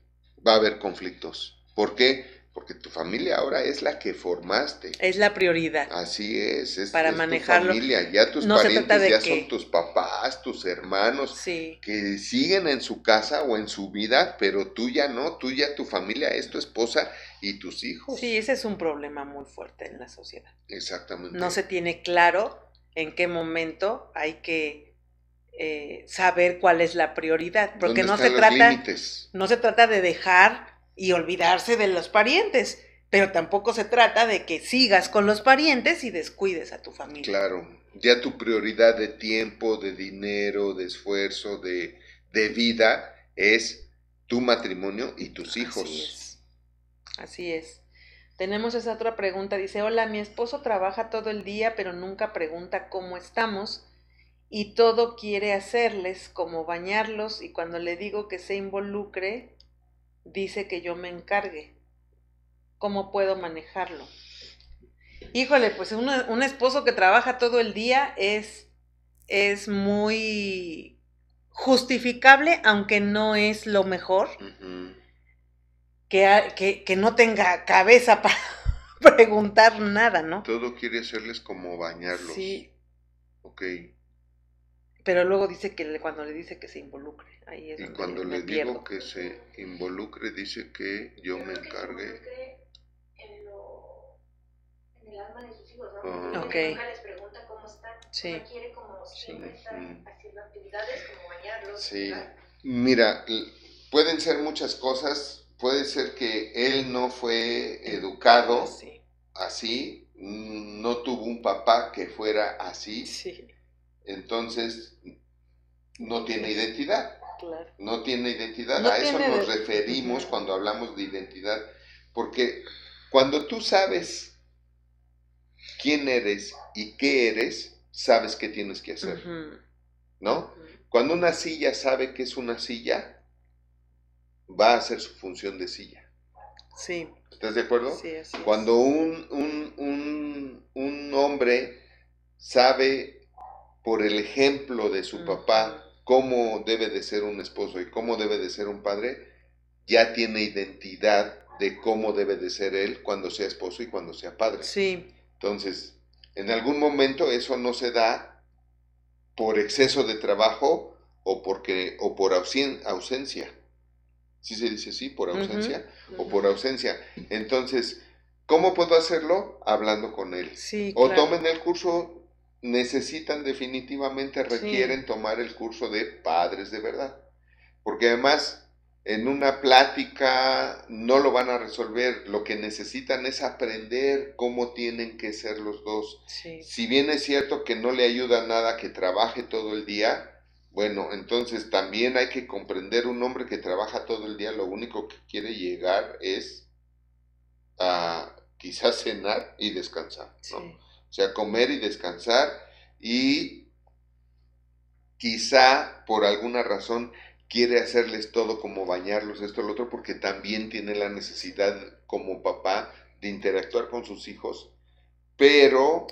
va a haber conflictos. ¿Por qué? Porque tu familia ahora es la que formaste. Es la prioridad. Así es, es, Para es tu manejarlo. familia. Ya tus No parientes ya que- son tus papás, tus hermanos, Sí. que siguen en su casa o en su vida, pero tú ya no, tú ya tu familia es tu esposa y tus hijos. Sí, ese es un problema muy fuerte en la sociedad. Exactamente. No se tiene claro en qué momento hay que eh, saber cuál es la prioridad, porque ¿Dónde no se trata no se trata de dejar y olvidarse de los parientes, pero tampoco se trata de que sigas con los parientes y descuides a tu familia. Claro, ya tu prioridad de tiempo, de dinero, de esfuerzo, de, de vida es tu matrimonio y tus hijos. Así es. Así es. Tenemos esa otra pregunta. Dice, hola, mi esposo trabaja todo el día, pero nunca pregunta cómo estamos y todo quiere hacerles, como bañarlos, y cuando le digo que se involucre, dice que yo me encargue. ¿Cómo puedo manejarlo? Híjole, pues un, un esposo que trabaja todo el día es, es muy justificable, aunque no es lo mejor que, que, que no tenga cabeza para <laughs> preguntar nada, ¿no? Todo quiere hacerles como bañarlos. Sí, Ok. Pero luego dice que le- cuando le dice que se involucre, ahí es Y donde cuando me le pierdo. digo que se involucre, dice que yo me que se encargue. involucre En, lo, en el alma de sus hijos, ¿no? Ah. Porque Ok. nunca les pregunta cómo están. Sí. O sea, quiere como siempre estar Ujú. haciendo actividades como bañarlos. Sí. Mira, pueden ser muchas cosas. Puede ser que él no fue educado Sí, así, no tuvo un papá que fuera así, sí, entonces no tiene identidad. claro. No tiene identidad. No a eso nos de- referimos cuando hablamos de identidad. Porque cuando tú sabes quién eres y qué eres, sabes qué tienes que hacer, ¿no? Cuando una silla sabe que es una silla, va a hacer su función de silla. Sí, ¿Estás de acuerdo? sí, así es. Cuando un, un, un, un hombre sabe por el ejemplo de su papá cómo debe de ser un esposo y cómo debe de ser un padre, ya tiene identidad de cómo debe de ser él cuando sea esposo y cuando sea padre. Sí, Entonces, en algún momento eso no se da por exceso de trabajo o, porque, o por ausen- ausencia. ¿Sí se dice así? ¿Por ausencia? O por ausencia. Entonces, ¿cómo puedo hacerlo? Hablando con él. Sí, O claro. tomen el curso, necesitan definitivamente, requieren tomar el curso de padres de verdad. Porque además, en una plática no lo van a resolver. Lo que necesitan es aprender cómo tienen que ser los dos. Sí, Si bien es cierto que no le ayuda nada que trabaje todo el día, bueno, entonces también hay que comprender un hombre que trabaja todo el día, lo único que quiere llegar es a quizás cenar y descansar, ¿no? sí. O sea, comer y descansar y quizá por alguna razón quiere hacerles todo como bañarlos, esto, lo otro, porque también tiene la necesidad como papá de interactuar con sus hijos, pero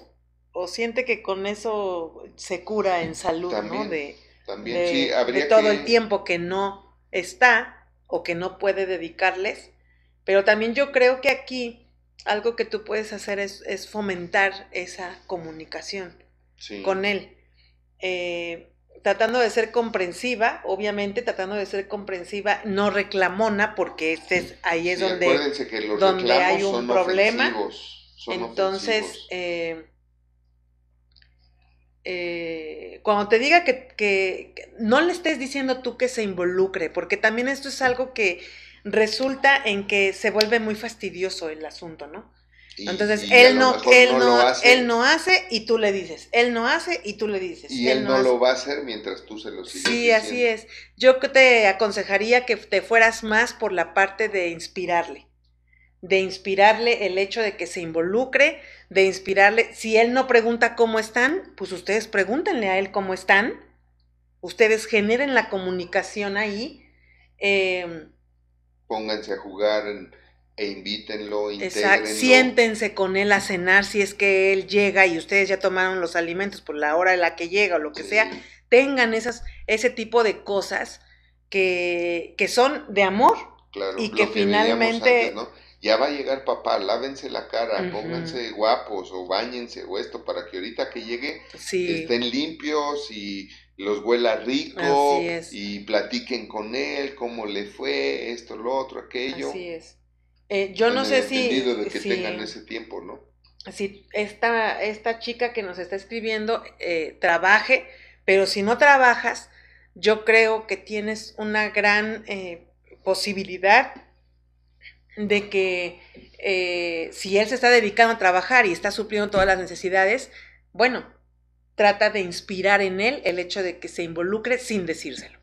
o siente que con eso se cura en salud, ¿no? De, También de- sí, de habría todo que... el tiempo que no está o que no puede dedicarles. Pero también yo creo que aquí algo que tú puedes hacer es, es fomentar esa comunicación sí. con él. Eh, tratando de ser comprensiva, obviamente tratando de ser comprensiva, no reclamona, porque este es, ahí es Sí, donde acuérdense que los donde hay un son problema, ofensivos, son Entonces, eh, eh, cuando te diga que, que- que no le estés diciendo tú que se involucre, porque también esto es algo que resulta en que se vuelve muy fastidioso el asunto, ¿no? Y- Entonces, y él no, él no, hace, él no hace y tú le dices, él no hace y tú le dices. y él no lo va a hacer mientras tú se lo sigues Sí, así es. Yo te aconsejaría que te fueras más por la parte de inspirarle, de inspirarle el hecho de que se involucre, de inspirarle, si él no pregunta cómo están, pues ustedes pregúntenle a él cómo están, ustedes generen la comunicación ahí. eh, Pónganse a jugar e invítenlo, Exacto. Siéntense con él a cenar si es que él llega y ustedes ya tomaron los alimentos por la hora en la que llega o lo que Sí, sea. Tengan esas, ese tipo de cosas que, que son de amor. claro, y que finalmente- antes, ¿no? Ya va a llegar papá, lávense la cara, pónganse guapos o bañense o esto para que ahorita que llegue Sí. estén limpios y los huela rico y platiquen con él, cómo le fue, esto, lo otro, aquello. Así es. Eh, yo no sé si, de que si, tengan ese tiempo, ¿no? si esta, esta chica que nos está escribiendo eh, trabaje, pero si no trabajas, yo creo que tienes una gran eh, posibilidad de que eh, si él se está dedicando a trabajar y está supliendo todas las necesidades, bueno, trata de inspirar en él el hecho de que se involucre sin decírselo.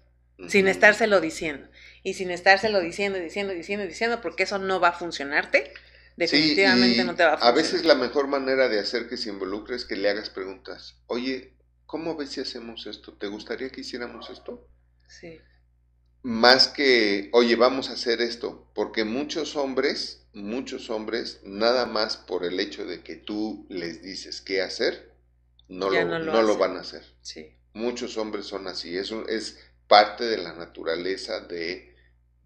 sin estárselo diciendo. Y sin estárselo diciendo, diciendo, diciendo, diciendo, porque eso no va a funcionarte. Definitivamente Sí, no te va a funcionar. A veces la mejor manera de hacer que se involucre es que le hagas preguntas. Oye, ¿cómo ves si hacemos esto? ¿Te gustaría que hiciéramos esto? Sí, Más que, oye, vamos a hacer esto, porque muchos hombres, muchos hombres, nada más por el hecho de que tú les dices qué hacer, no, Ya lo, no lo no lo hacen. van a hacer. sí. Muchos hombres son así, eso es parte de la naturaleza de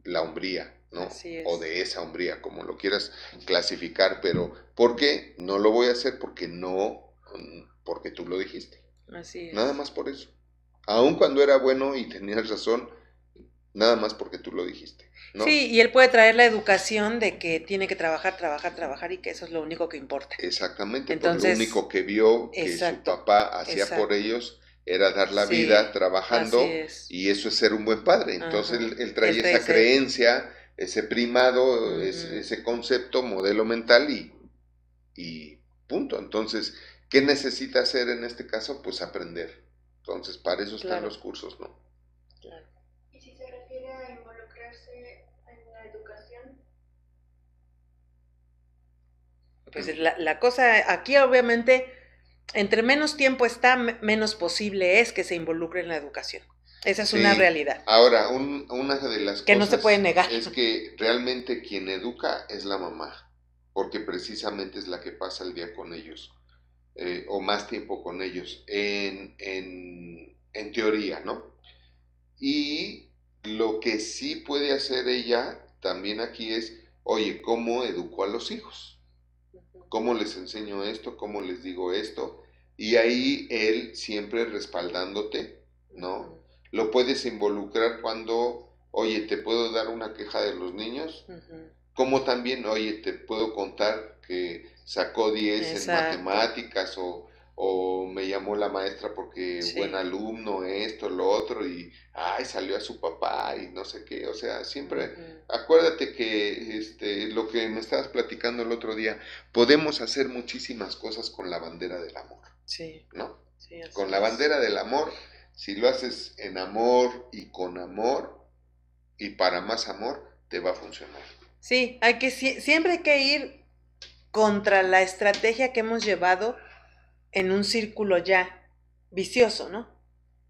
la hombría, ¿no? Así es. O de esa hombría, como lo quieras clasificar, pero ¿por qué? No lo voy a hacer porque no, porque tú lo dijiste. Así es. Nada más por eso. Aun cuando era bueno y tenías razón, nada más porque tú lo dijiste. ¿no? Sí, y él puede traer la educación de que tiene que trabajar, trabajar, trabajar y que eso es lo único que importa. Exactamente, Entonces, porque lo único que vio que exacto, su papá hacía exacto. por ellos era dar la Sí, vida trabajando es. y eso es ser un buen padre. Entonces él, él trae esa ese- creencia, ese primado, ese, ese concepto, modelo mental y, y punto. Entonces, ¿qué necesita hacer en este caso? Pues aprender. Entonces, para eso están Claro. los cursos, ¿no? Claro. Y si se refiere a involucrarse en la educación, Pues la, la cosa aquí obviamente, entre menos tiempo está, me- menos posible es que se involucre en la educación. Esa es una realidad. Ahora, un- una de las Que no cosas se puede negar. es que realmente quien educa es la mamá, porque precisamente es la que pasa el día con ellos, eh, o más tiempo con ellos, en, en, en teoría, ¿no? Y lo que sí puede hacer ella también aquí es, oye, ¿cómo educo a los hijos? ¿Cómo les enseño esto? ¿Cómo les digo esto? Y ahí él siempre respaldándote, ¿no? Lo puedes involucrar cuando, oye, te puedo dar una queja de los niños, Ujú. como también, oye, te puedo contar que sacó 10 en matemáticas o, o me llamó la maestra porque Sí. buen alumno, esto, lo otro, y, ay, salió a su papá y no sé qué, o sea, siempre... Acuérdate que este, lo que me estabas platicando el otro día, podemos hacer muchísimas cosas con la bandera del amor, Sí, ¿no? sí, Con la bandera del amor, si lo haces en amor y con amor y para más amor, te va a funcionar. Sí, hay que sie- siempre hay que ir contra la estrategia que hemos llevado en un círculo ya vicioso, ¿no?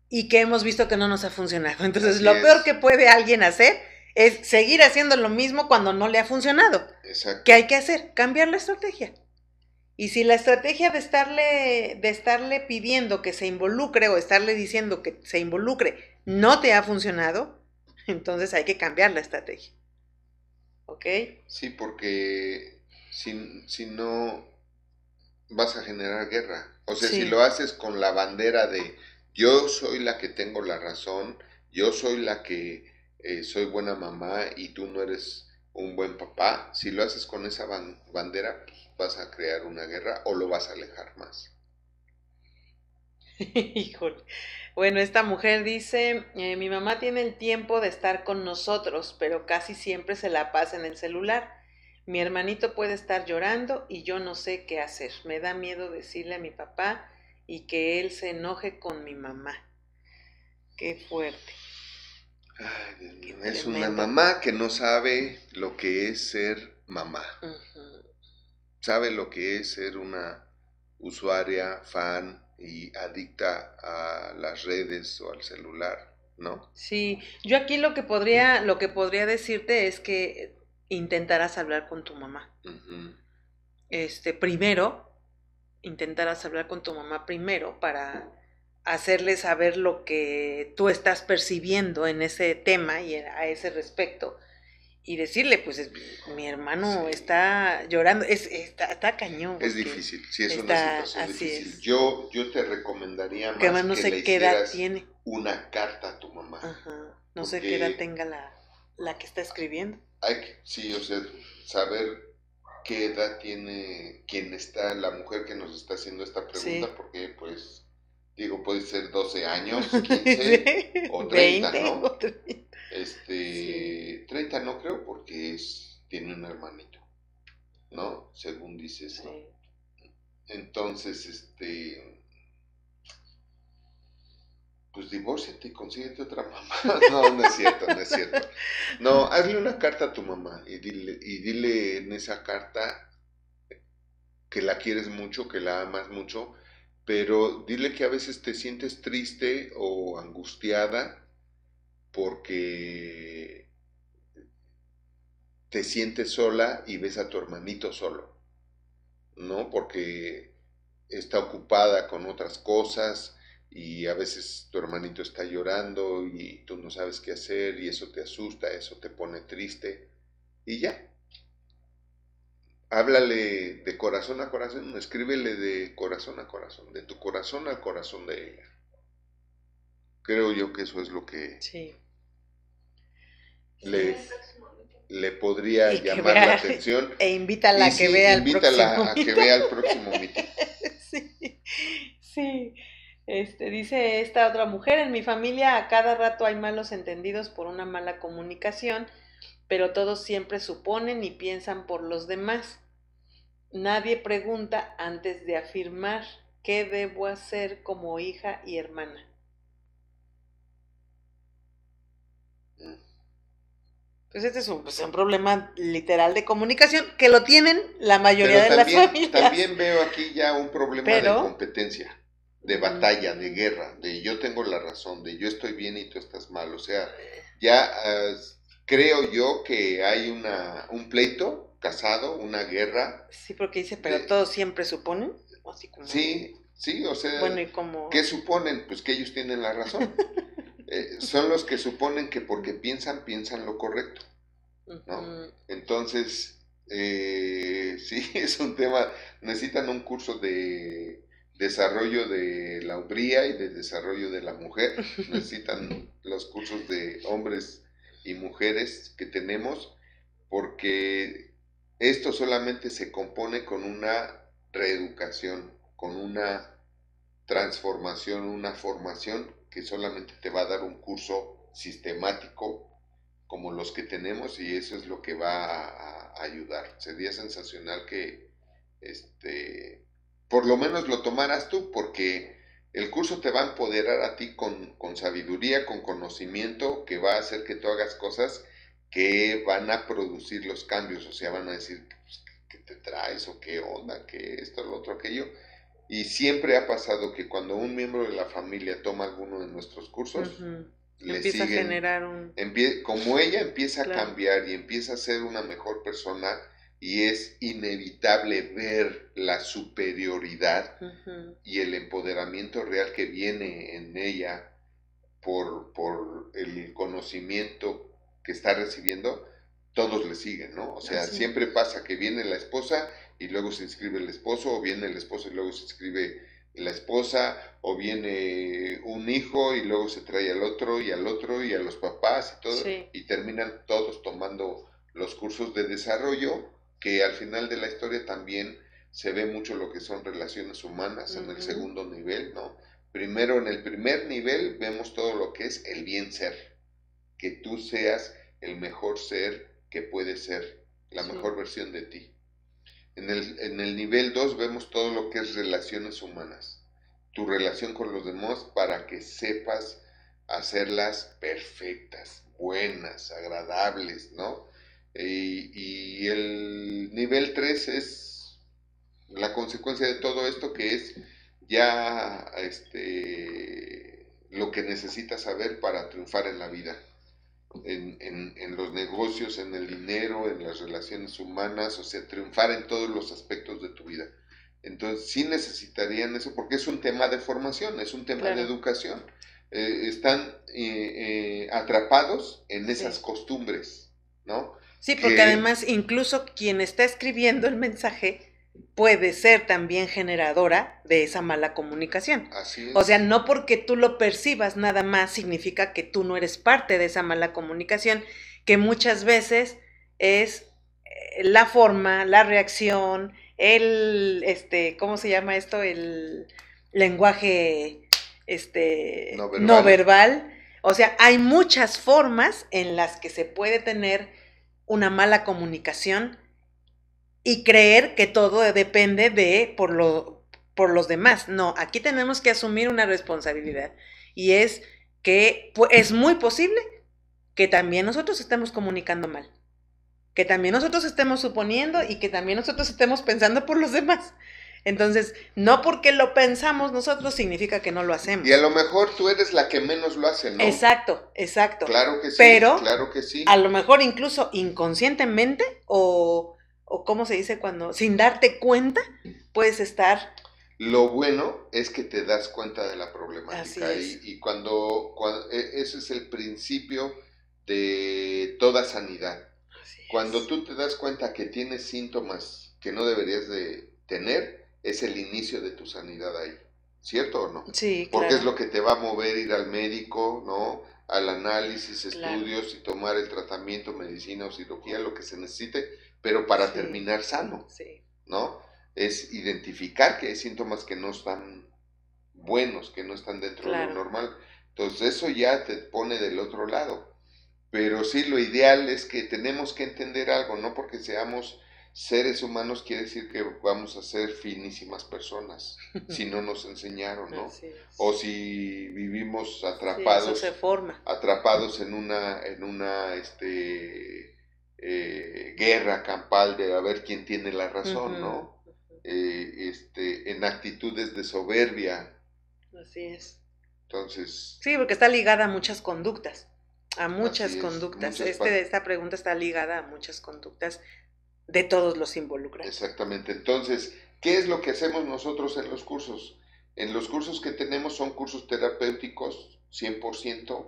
Y que hemos visto que no nos ha funcionado. Entonces, Así lo es. peor que puede alguien hacer es seguir haciendo lo mismo cuando no le ha funcionado. Exacto. ¿Qué hay que hacer? Cambiar la estrategia. Y si la estrategia de estarle, de estarle pidiendo que se involucre o estarle diciendo que se involucre no te ha funcionado, entonces hay que cambiar la estrategia. ¿Ok? Sí, porque si, si no vas a generar guerra. O sea, si lo haces con la bandera de yo soy la que tengo la razón, yo soy la que eh, soy buena mamá y tú no eres un buen papá, si lo haces con esa ban- bandera, pues vas a crear una guerra o lo vas a alejar más. <laughs> Híjole. Bueno, esta mujer dice, eh, mi mamá tiene el tiempo de estar con nosotros, pero casi siempre se la pasa en el celular. Mi hermanito puede estar llorando y yo no sé qué hacer. Me da miedo decirle a mi papá y que él se enoje con mi mamá. Qué fuerte. Ay, Dios mío, Qué es una mamá que no sabe lo que es ser mamá. Sabe lo que es ser una usuaria, fan y adicta a las redes o al celular, ¿no? Sí, yo aquí lo que podría, lo que podría decirte es que intentarás hablar con tu mamá. Este, primero, intentarás hablar con tu mamá primero para hacerle saber lo que tú estás percibiendo en ese tema y a ese respecto. Y decirle, pues es- mi hermano Sí. está llorando, es, está, está cañón. Es difícil, sí es está- una situación difícil. es. Yo, yo te recomendaría más Que además no que sé le qué edad tiene. una carta a tu mamá. Ajá, no sé qué edad tenga la, la que está escribiendo. Hay que, sí, o sea, saber qué edad tiene quien está, la mujer que nos está haciendo esta pregunta, Sí. porque pues, digo, puede ser 12 años, 15, <laughs> Sí, o 30, 20 ¿no? o 30. Este, 30 no creo porque es, tiene un hermanito, ¿no? Según dices, ¿no? Sí. Entonces, este, pues divórciate y consíguete otra mamá. <laughs> No, no es cierto, no es cierto. No, hazle una carta a tu mamá y dile, y dile en esa carta que la quieres mucho, que la amas mucho, pero dile que a veces te sientes triste o angustiada porque te sientes sola y ves a tu hermanito solo, ¿no? Porque está ocupada con otras cosas y a veces tu hermanito está llorando y tú no sabes qué hacer y eso te asusta, eso te pone triste y ya. Háblale de corazón a corazón, escríbele de corazón a corazón, de tu corazón al corazón de ella. Creo yo que eso es lo que Sí. le, le podría llamar vea- la atención. <laughs> E invítala a que sí, vea el invítala próximo a que vea el próximo meeting. <laughs> Sí, sí. Este, dice esta otra mujer, en mi familia a cada rato hay malos entendidos por una mala comunicación, pero todos siempre suponen y piensan por los demás. Nadie pregunta antes de afirmar qué debo hacer como hija y hermana. Pues este es un, pues, un problema literal de comunicación que lo tienen la mayoría Pero de las también, familias. también veo aquí ya un problema Pero- de competencia, de batalla, de guerra, de yo tengo la razón, de yo estoy bien y tú estás mal. O sea, ya ah, creo yo que hay una, un pleito casado, una guerra. Sí, porque dice, pero de- todos siempre suponen. o Así como, Sí, sí, o sea, Bueno, y como. ¿qué suponen? Pues que ellos tienen la razón. <laughs> Eh, son los que suponen que porque piensan, piensan lo correcto. ¿no? Entonces, eh, <laughs> sí, es un tema, necesitan un curso de desarrollo de la hombría y de desarrollo de la mujer, <laughs> necesitan los cursos de hombres y mujeres que tenemos, porque esto solamente se compone con una reeducación, con una transformación, una formación que solamente te va a dar un curso sistemático como los que tenemos y eso es lo que va a, a ayudar. Sería sensacional que este por lo menos lo tomaras tú porque el curso te va a empoderar a ti con, con sabiduría, con conocimiento, que va a hacer que tú hagas cosas que van a producir los cambios, o sea, van a decir, pues, ¿qué te traes o qué onda, que esto, lo otro, aquello. Y siempre ha pasado que cuando un miembro de la familia toma alguno de nuestros cursos, le Empieza a generar un. como ella empieza a Claro. cambiar y empieza a ser una mejor persona y es inevitable ver la superioridad y el empoderamiento real que viene en ella por, por el conocimiento que está recibiendo, todos le siguen, ¿no? O sea, Así siempre pasa que viene la esposa y luego se inscribe el esposo, o viene el esposo y luego se inscribe la esposa, o viene un hijo y luego se trae al otro y al otro y a los papás y todo, Sí. y terminan todos tomando los cursos de desarrollo, que al final de la historia también se ve mucho lo que son relaciones humanas en el segundo nivel, ¿no? Primero, en el primer nivel vemos todo lo que es el bien ser, que tú seas el mejor ser que puedes ser, la Sí. mejor versión de ti. En el, en el nivel 2 vemos todo lo que es relaciones humanas, tu relación con los demás para que sepas hacerlas perfectas, buenas, agradables, ¿no? Y, y el nivel 3 es la consecuencia de todo esto que es ya este, lo que necesitas saber para triunfar en la vida, en, en- en los negocios, en el dinero, en las relaciones humanas, o sea, triunfar en todos los aspectos de tu vida. Entonces, sí necesitarían eso porque es un tema de formación, es un tema Claro. de educación. Eh, están eh, eh, atrapados en esas Sí. costumbres, ¿no? Sí, porque que- además incluso quien está escribiendo el mensaje puede ser también generadora de esa mala comunicación. Así es. O sea, no porque tú lo percibas nada más significa que tú no eres parte de esa mala comunicación, que muchas veces es eh, la forma, la reacción, el, este, ¿cómo se llama esto? El lenguaje, este, No verbal. no verbal. O sea, hay muchas formas en las que se puede tener una mala comunicación y creer que todo depende de por lo por los demás. No, aquí tenemos que asumir una responsabilidad y es que es muy posible que también nosotros estemos comunicando mal, que también nosotros estemos suponiendo y que también nosotros estemos pensando por los demás. Entonces, no porque lo pensamos nosotros significa que no lo hacemos. Y a lo mejor tú eres la que menos lo hace, ¿no? Exacto, exacto. Claro que sí. Pero- claro que sí. A lo mejor incluso inconscientemente o, o ¿cómo se dice cuando? Sin darte cuenta, puedes estar Lo bueno es que te das cuenta de la problemática Así y, es. y cuando, cuando e- ese es el principio de toda sanidad. Cuando tú te das cuenta que tienes síntomas que no deberías de tener, es el inicio de tu sanidad ahí. ¿Cierto o no? Sí, Porque claro. es lo que te va a mover ir al médico, ¿no? Al análisis, Claro. estudios y tomar el tratamiento, medicina o cirugía, lo que se necesite, pero para Sí. terminar sano. Sí, ¿no? Es identificar que hay síntomas que no están buenos, que no están dentro de lo normal. Entonces eso ya te pone del otro lado. Pero sí, lo ideal es que tenemos que entender algo, no porque seamos seres humanos quiere decir que vamos a ser finísimas personas, <laughs> si no nos enseñaron, ¿no? O si vivimos Sí, atrapados eso se forma. atrapados en una, en una este, eh, guerra campal de a ver quién tiene la razón, ¿no? Eh, este, en actitudes de soberbia. Así es. Entonces, Sí, porque está ligada a muchas conductas, a muchas es, conductas. muchas este, esta pregunta está ligada a muchas conductas de todos los involucrados. exactamente. Entonces, ¿qué es lo que hacemos nosotros en los cursos? En los cursos que tenemos son cursos terapéuticos, 100%,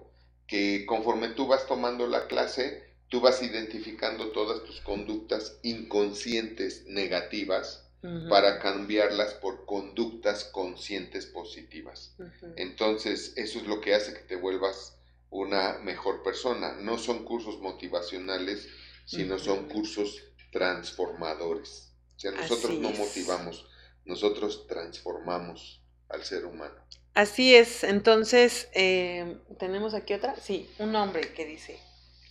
que conforme tú vas tomando la clase, tú vas identificando todas tus conductas inconscientes negativas para cambiarlas por conductas conscientes positivas. Entonces, eso es lo que hace que te vuelvas una mejor persona. No son cursos motivacionales, sino son cursos transformadores. O sea, nosotros Así no es. motivamos, nosotros transformamos al ser humano. Así es, entonces, eh, ¿tenemos aquí otra? Sí, un hombre que dice,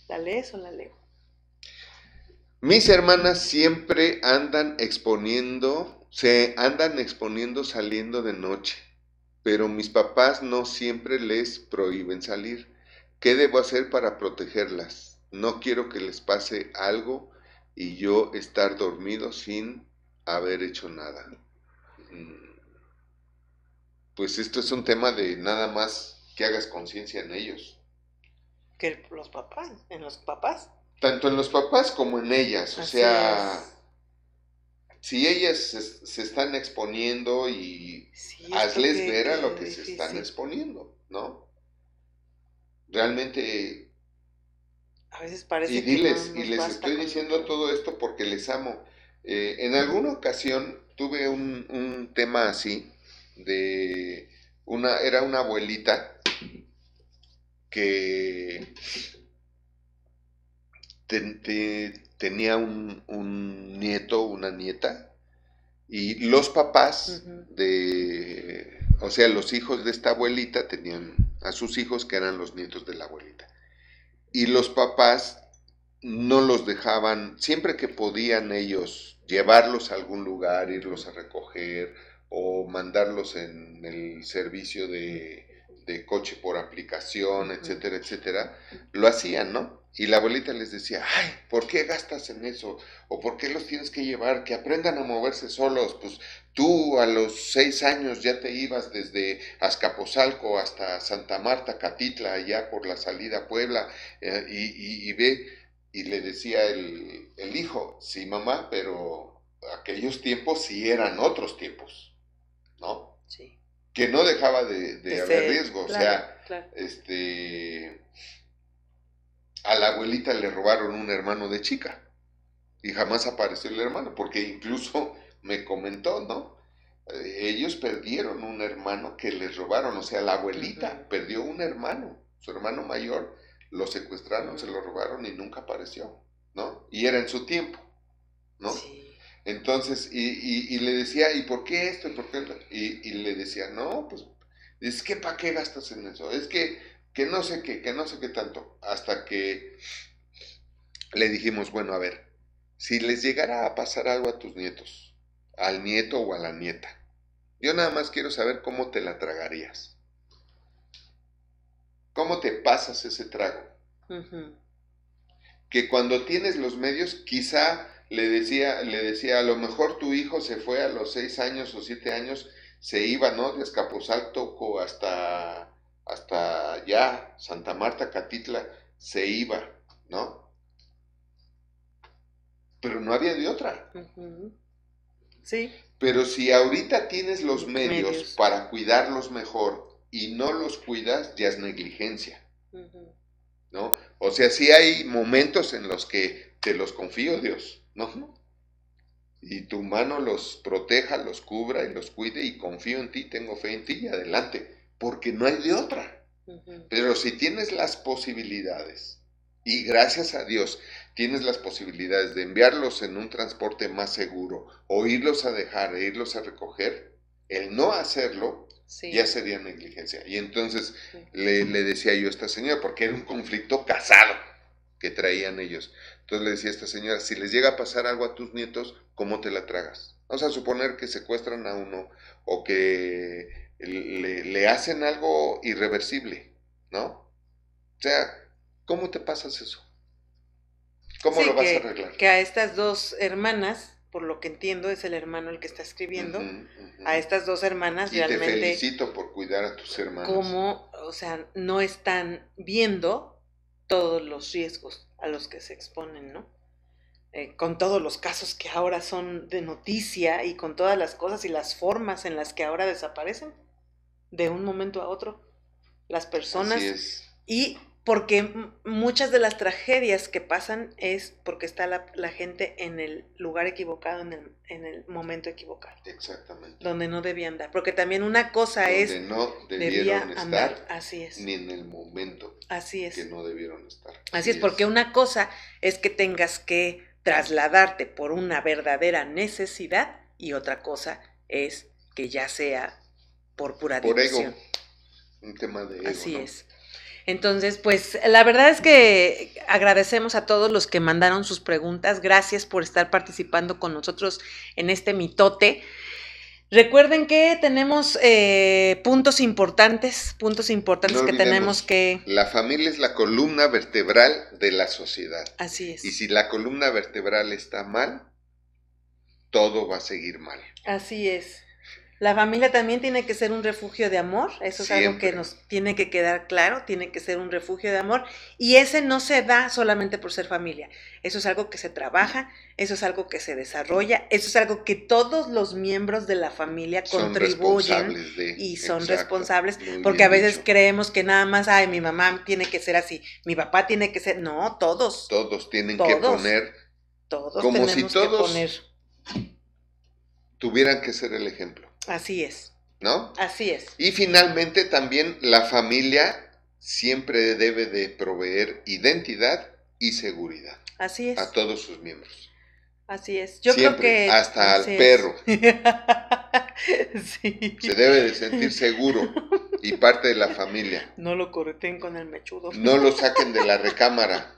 ¿la lees o la leo? Mis hermanas siempre andan exponiendo, se andan exponiendo saliendo de noche, pero mis papás no siempre les prohíben salir. ¿Qué debo hacer para protegerlas? No quiero que les pase algo y yo estar dormido sin haber hecho nada. Mm, Pues esto es un tema de nada más que hagas conciencia en ellos, Que los papás, en los papás. tanto en los papás como en ellas. O Así sea, es. si ellas se, se están exponiendo y Sí, hazles que- ver a que lo que se difícil. están exponiendo, ¿no? Realmente, A veces parece y que diles, no y les estoy diciendo todo esto porque les amo. Eh, en alguna ocasión tuve un, un tema así, de una, era una abuelita que ten- te- tenía un, un nieto, una nieta, y los papás de, o sea, los hijos de esta abuelita tenían a sus hijos que eran los nietos de la abuelita. Y los papás no los dejaban, siempre que podían ellos llevarlos a algún lugar, irlos a recoger o mandarlos en el servicio de, de coche por aplicación, etcétera, etcétera, lo hacían, ¿no? Y la abuelita les decía, ay, ¿por qué gastas en eso? ¿O por qué los tienes que llevar? Que aprendan a moverse solos. Pues tú a los seis años ya te ibas desde Azcapotzalco hasta Santa Marta, Catitla, allá por la salida a Puebla, eh, y, y- y ve, y le decía el, el hijo, sí mamá, pero aquellos tiempos sí eran otros tiempos, ¿no? Sí. Que no dejaba de, de De haber ser, riesgo, o sea, claro. este a la abuelita le robaron un hermano de chica y jamás apareció el hermano porque incluso me comentó no Eh, ellos perdieron un hermano que les robaron o sea la abuelita perdió un hermano su hermano mayor lo secuestraron se lo robaron y nunca apareció no y era en su tiempo no Sí. entonces, y, y- y le decía, ¿y por qué esto? ¿Y por qué? lo-?" Y, y le decía, no, pues, es que ¿para qué gastas en eso? Es que, que no sé qué, que no sé qué tanto. Hasta que le dijimos, bueno, a ver, si les llegara a pasar algo a tus nietos, al nieto o a la nieta, yo nada más quiero saber cómo te la tragarías. ¿Cómo te pasas ese trago? Que cuando tienes los medios, quizá le decía, le decía, a lo mejor tu hijo se fue a los seis años o siete años, se iba, ¿no? De Escapotzalco hasta, hasta allá, Santa Marta, Catitla, se iba, ¿no? Pero no había de otra. Sí. Pero si ahorita tienes los medios, Medios. para cuidarlos mejor y no los cuidas, ya es negligencia. ¿no? O sea, sí hay momentos en los que te los confío, Dios, ¿no? Y tu mano los proteja, los cubra y los cuide y confío en ti, tengo fe en ti y adelante, porque no hay de otra. Pero si tienes las posibilidades, y gracias a Dios tienes las posibilidades de enviarlos en un transporte más seguro, o irlos a dejar, e irlos a recoger, el no hacerlo Sí. ya sería negligencia. Y entonces Sí. le, le decía yo a esta señora, porque era un conflicto casado que traían ellos. Entonces le decía a esta señora, si les llega a pasar algo a tus nietos, ¿cómo te la tragas? Vamos a suponer que secuestran a uno o que le, le hacen algo irreversible, ¿no? O sea, ¿cómo te pasas eso? ¿Cómo Sí, lo vas que, a arreglar? que a estas dos hermanas, por lo que entiendo, es el hermano el que está escribiendo, a estas dos hermanas y te realmente felicito por cuidar a tus hermanos. cómo, o sea, no están viendo todos los riesgos a los que se exponen, ¿no? Eh, con todos los casos que ahora son de noticia y con todas las cosas y las formas en las que ahora desaparecen de un momento a otro las personas Así es. y porque muchas de las tragedias que pasan es porque está la, la gente en el lugar equivocado, en el, en el momento equivocado, Exactamente. donde no debían andar. Porque también una cosa es, Donde no debía debieron andar, estar así es, ni en el momento así es. que no debieron estar. Así es, porque una cosa es que tengas que trasladarte por una verdadera necesidad y otra cosa es que ya sea por pura Por ego. Un tema de ego. Así ¿no? es. Entonces, pues la verdad es que agradecemos a todos los que mandaron sus preguntas. Gracias por estar participando con nosotros en este mitote. Recuerden que tenemos eh, puntos importantes, puntos importantes No que tenemos que... La familia es la columna vertebral de la sociedad. Así es. Y si la columna vertebral está mal, todo va a seguir mal. Así es. La familia también tiene que ser un refugio de amor, eso es algo que nos tiene que quedar claro, tiene que ser un refugio de amor y ese no se da solamente por ser familia, eso es algo que se trabaja, eso es algo que se desarrolla, eso es algo que todos los miembros de la familia Son contribuyen de. y son Exacto, responsables porque a veces dicho. creemos que nada más, ay, mi mamá tiene que ser así, mi papá tiene que ser, no, todos, Todos tienen que Todos. poner, todos como si todos- que poner, tuvieran que ser el ejemplo, así es, ¿no? así es, Y finalmente también la familia siempre debe de proveer identidad y seguridad así es. a todos sus miembros. Así es. Yo Siempre, creo que. hasta al perro. <laughs> sí. Se debe de sentir seguro y parte de la familia. No lo correten con el mechudo. No lo saquen de la recámara.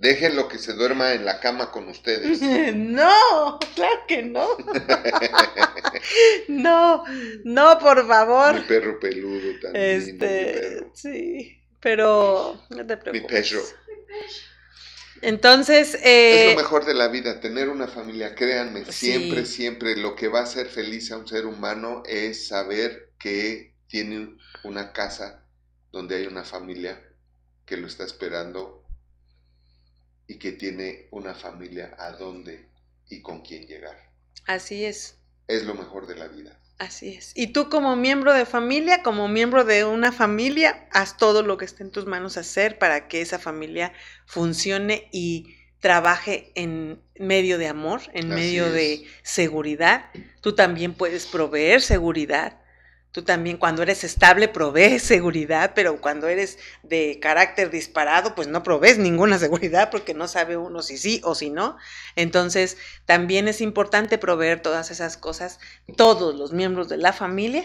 Déjenlo que se duerma en la cama con ustedes. <laughs> No, claro que no. <laughs> no, no, por Mi favor. perro peludo también. mi Este, perro. sí, pero no te Mi preocupes. perro. Entonces, Es eh, lo mejor de la vida, tener una familia. Créanme, Sí. siempre, siempre lo que va a hacer feliz a un ser humano es saber que tiene una casa donde hay una familia que lo está esperando y que tiene una familia a dónde y con quién llegar. así es. Es lo mejor de la vida. Así es. Y tú como miembro de familia, como miembro de una familia, haz todo lo que esté en tus manos hacer para que esa familia funcione y trabaje en medio de amor, en Así medio es. de seguridad. Tú también puedes proveer seguridad. Tú también cuando eres estable provees <laughs> seguridad, pero cuando eres de carácter disparado, pues no provees ninguna <laughs> seguridad porque no sabe uno si sí o si no. Entonces, también es importante proveer todas esas cosas todos los miembros de la familia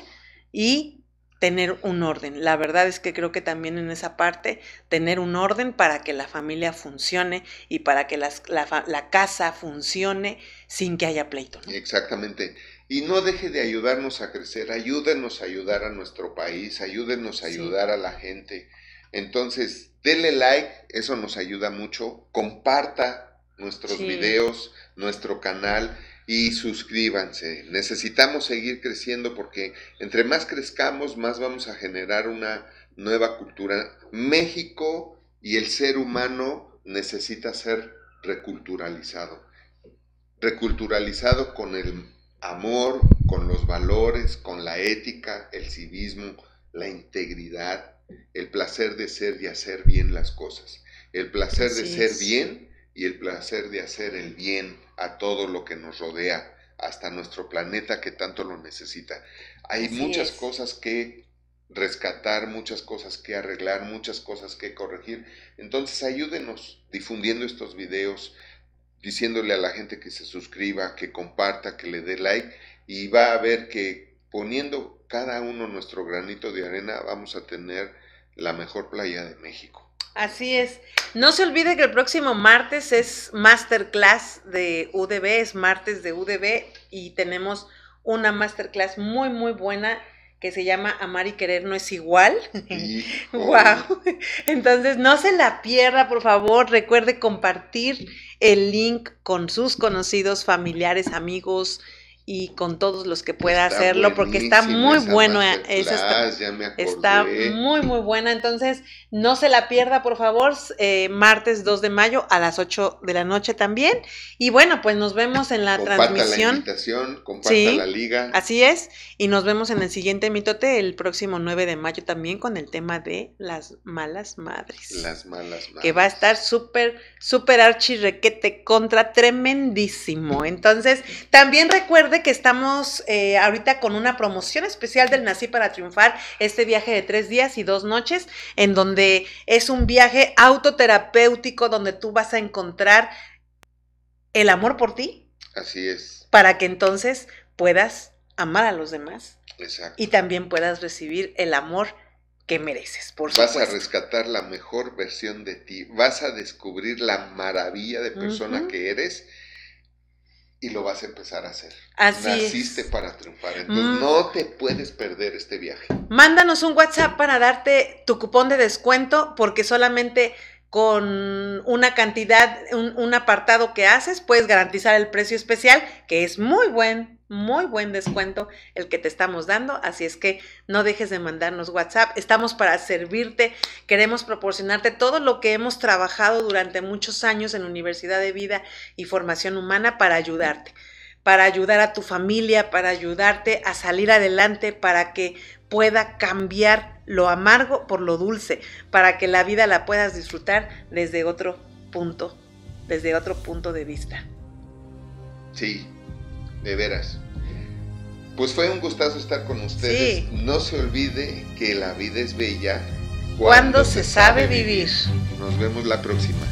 y tener un orden. La verdad es que creo que también en esa parte tener un orden para que la familia funcione y para que las- la, la casa funcione sin que haya pleito. Exactamente. Y no deje de ayudarnos a crecer, ayúdenos a ayudar a nuestro país, ayúdenos a Sí. ayudar a la gente. Entonces, dele like, eso nos ayuda mucho. Comparta nuestros Sí. videos, nuestro canal y suscríbanse. Necesitamos seguir creciendo porque entre más crezcamos, más vamos a generar una nueva cultura. México y el ser humano necesita ser reculturalizado reculturalizado con el amor, con los valores, con la ética, el civismo, la integridad, el placer de ser y hacer bien las cosas, el placer de ser es. bien y el placer de hacer el bien a todo lo que nos rodea, hasta nuestro planeta que tanto lo necesita. Hay Así muchas es. cosas que rescatar, muchas cosas que arreglar, muchas cosas que corregir. Entonces ayúdenos difundiendo estos videos, diciéndole a la gente que se suscriba, que comparta, que le dé like y va a ver que poniendo cada uno nuestro granito de arena vamos a tener la mejor playa de México. Así es. No se olvide que el próximo martes es masterclass de UDB, es martes de UDB y tenemos una masterclass muy, muy buena que se llama Amar y Querer no es igual. Wow. <laughs> Entonces no se la pierda, por favor. Recuerde compartir el link con sus conocidos, familiares, amigos y con todos los que pueda Está hacerlo, porque está muy esa bueno. eh, esa está- muy, muy buena. Entonces, no se la pierda, por favor. eh, martes 2 de mayo a las 8 de la noche también. Y bueno, pues nos vemos en la Comparta la transmisión. invitación, comparta Sí. la liga. Así es. Y nos vemos en el siguiente mitote el próximo 9 de mayo también con el tema de las malas madres. Las malas que va a estar súper, súper archi requete contra tremendísimo. Entonces, también que estamos eh, ahorita con una promoción especial del Nací para Triunfar, este viaje de tres días y dos noches, en donde es un viaje autoterapéutico donde tú vas a encontrar el amor por ti Así es, para que entonces puedas amar a los demás exacto. y también puedas recibir el amor que mereces, por Vas a supuesto. rescatar la mejor versión de ti, vas a descubrir la maravilla de persona que eres y lo vas a empezar a hacer. Así Naciste es. para triunfar, entonces Mm. no te puedes perder este viaje. Mándanos un WhatsApp para darte tu cupón de descuento porque solamente con una cantidad, un, un apartado que haces, puedes garantizar el precio especial, que es muy buen muy buen descuento el que te estamos dando, así es que no dejes de mandarnos WhatsApp, estamos para servirte, queremos proporcionarte todo lo que hemos trabajado durante muchos años en Universidad de Vida y Formación Humana para ayudarte, para ayudar a tu familia, para ayudarte a salir adelante, para que pueda cambiar lo amargo por lo dulce, para que la vida la puedas disfrutar desde otro punto, desde otro punto de vista. Sí, de veras. Pues fue un gustazo estar con ustedes. No se olvide que la vida es bella cuando, se, sabe vivir. Nos vemos la próxima.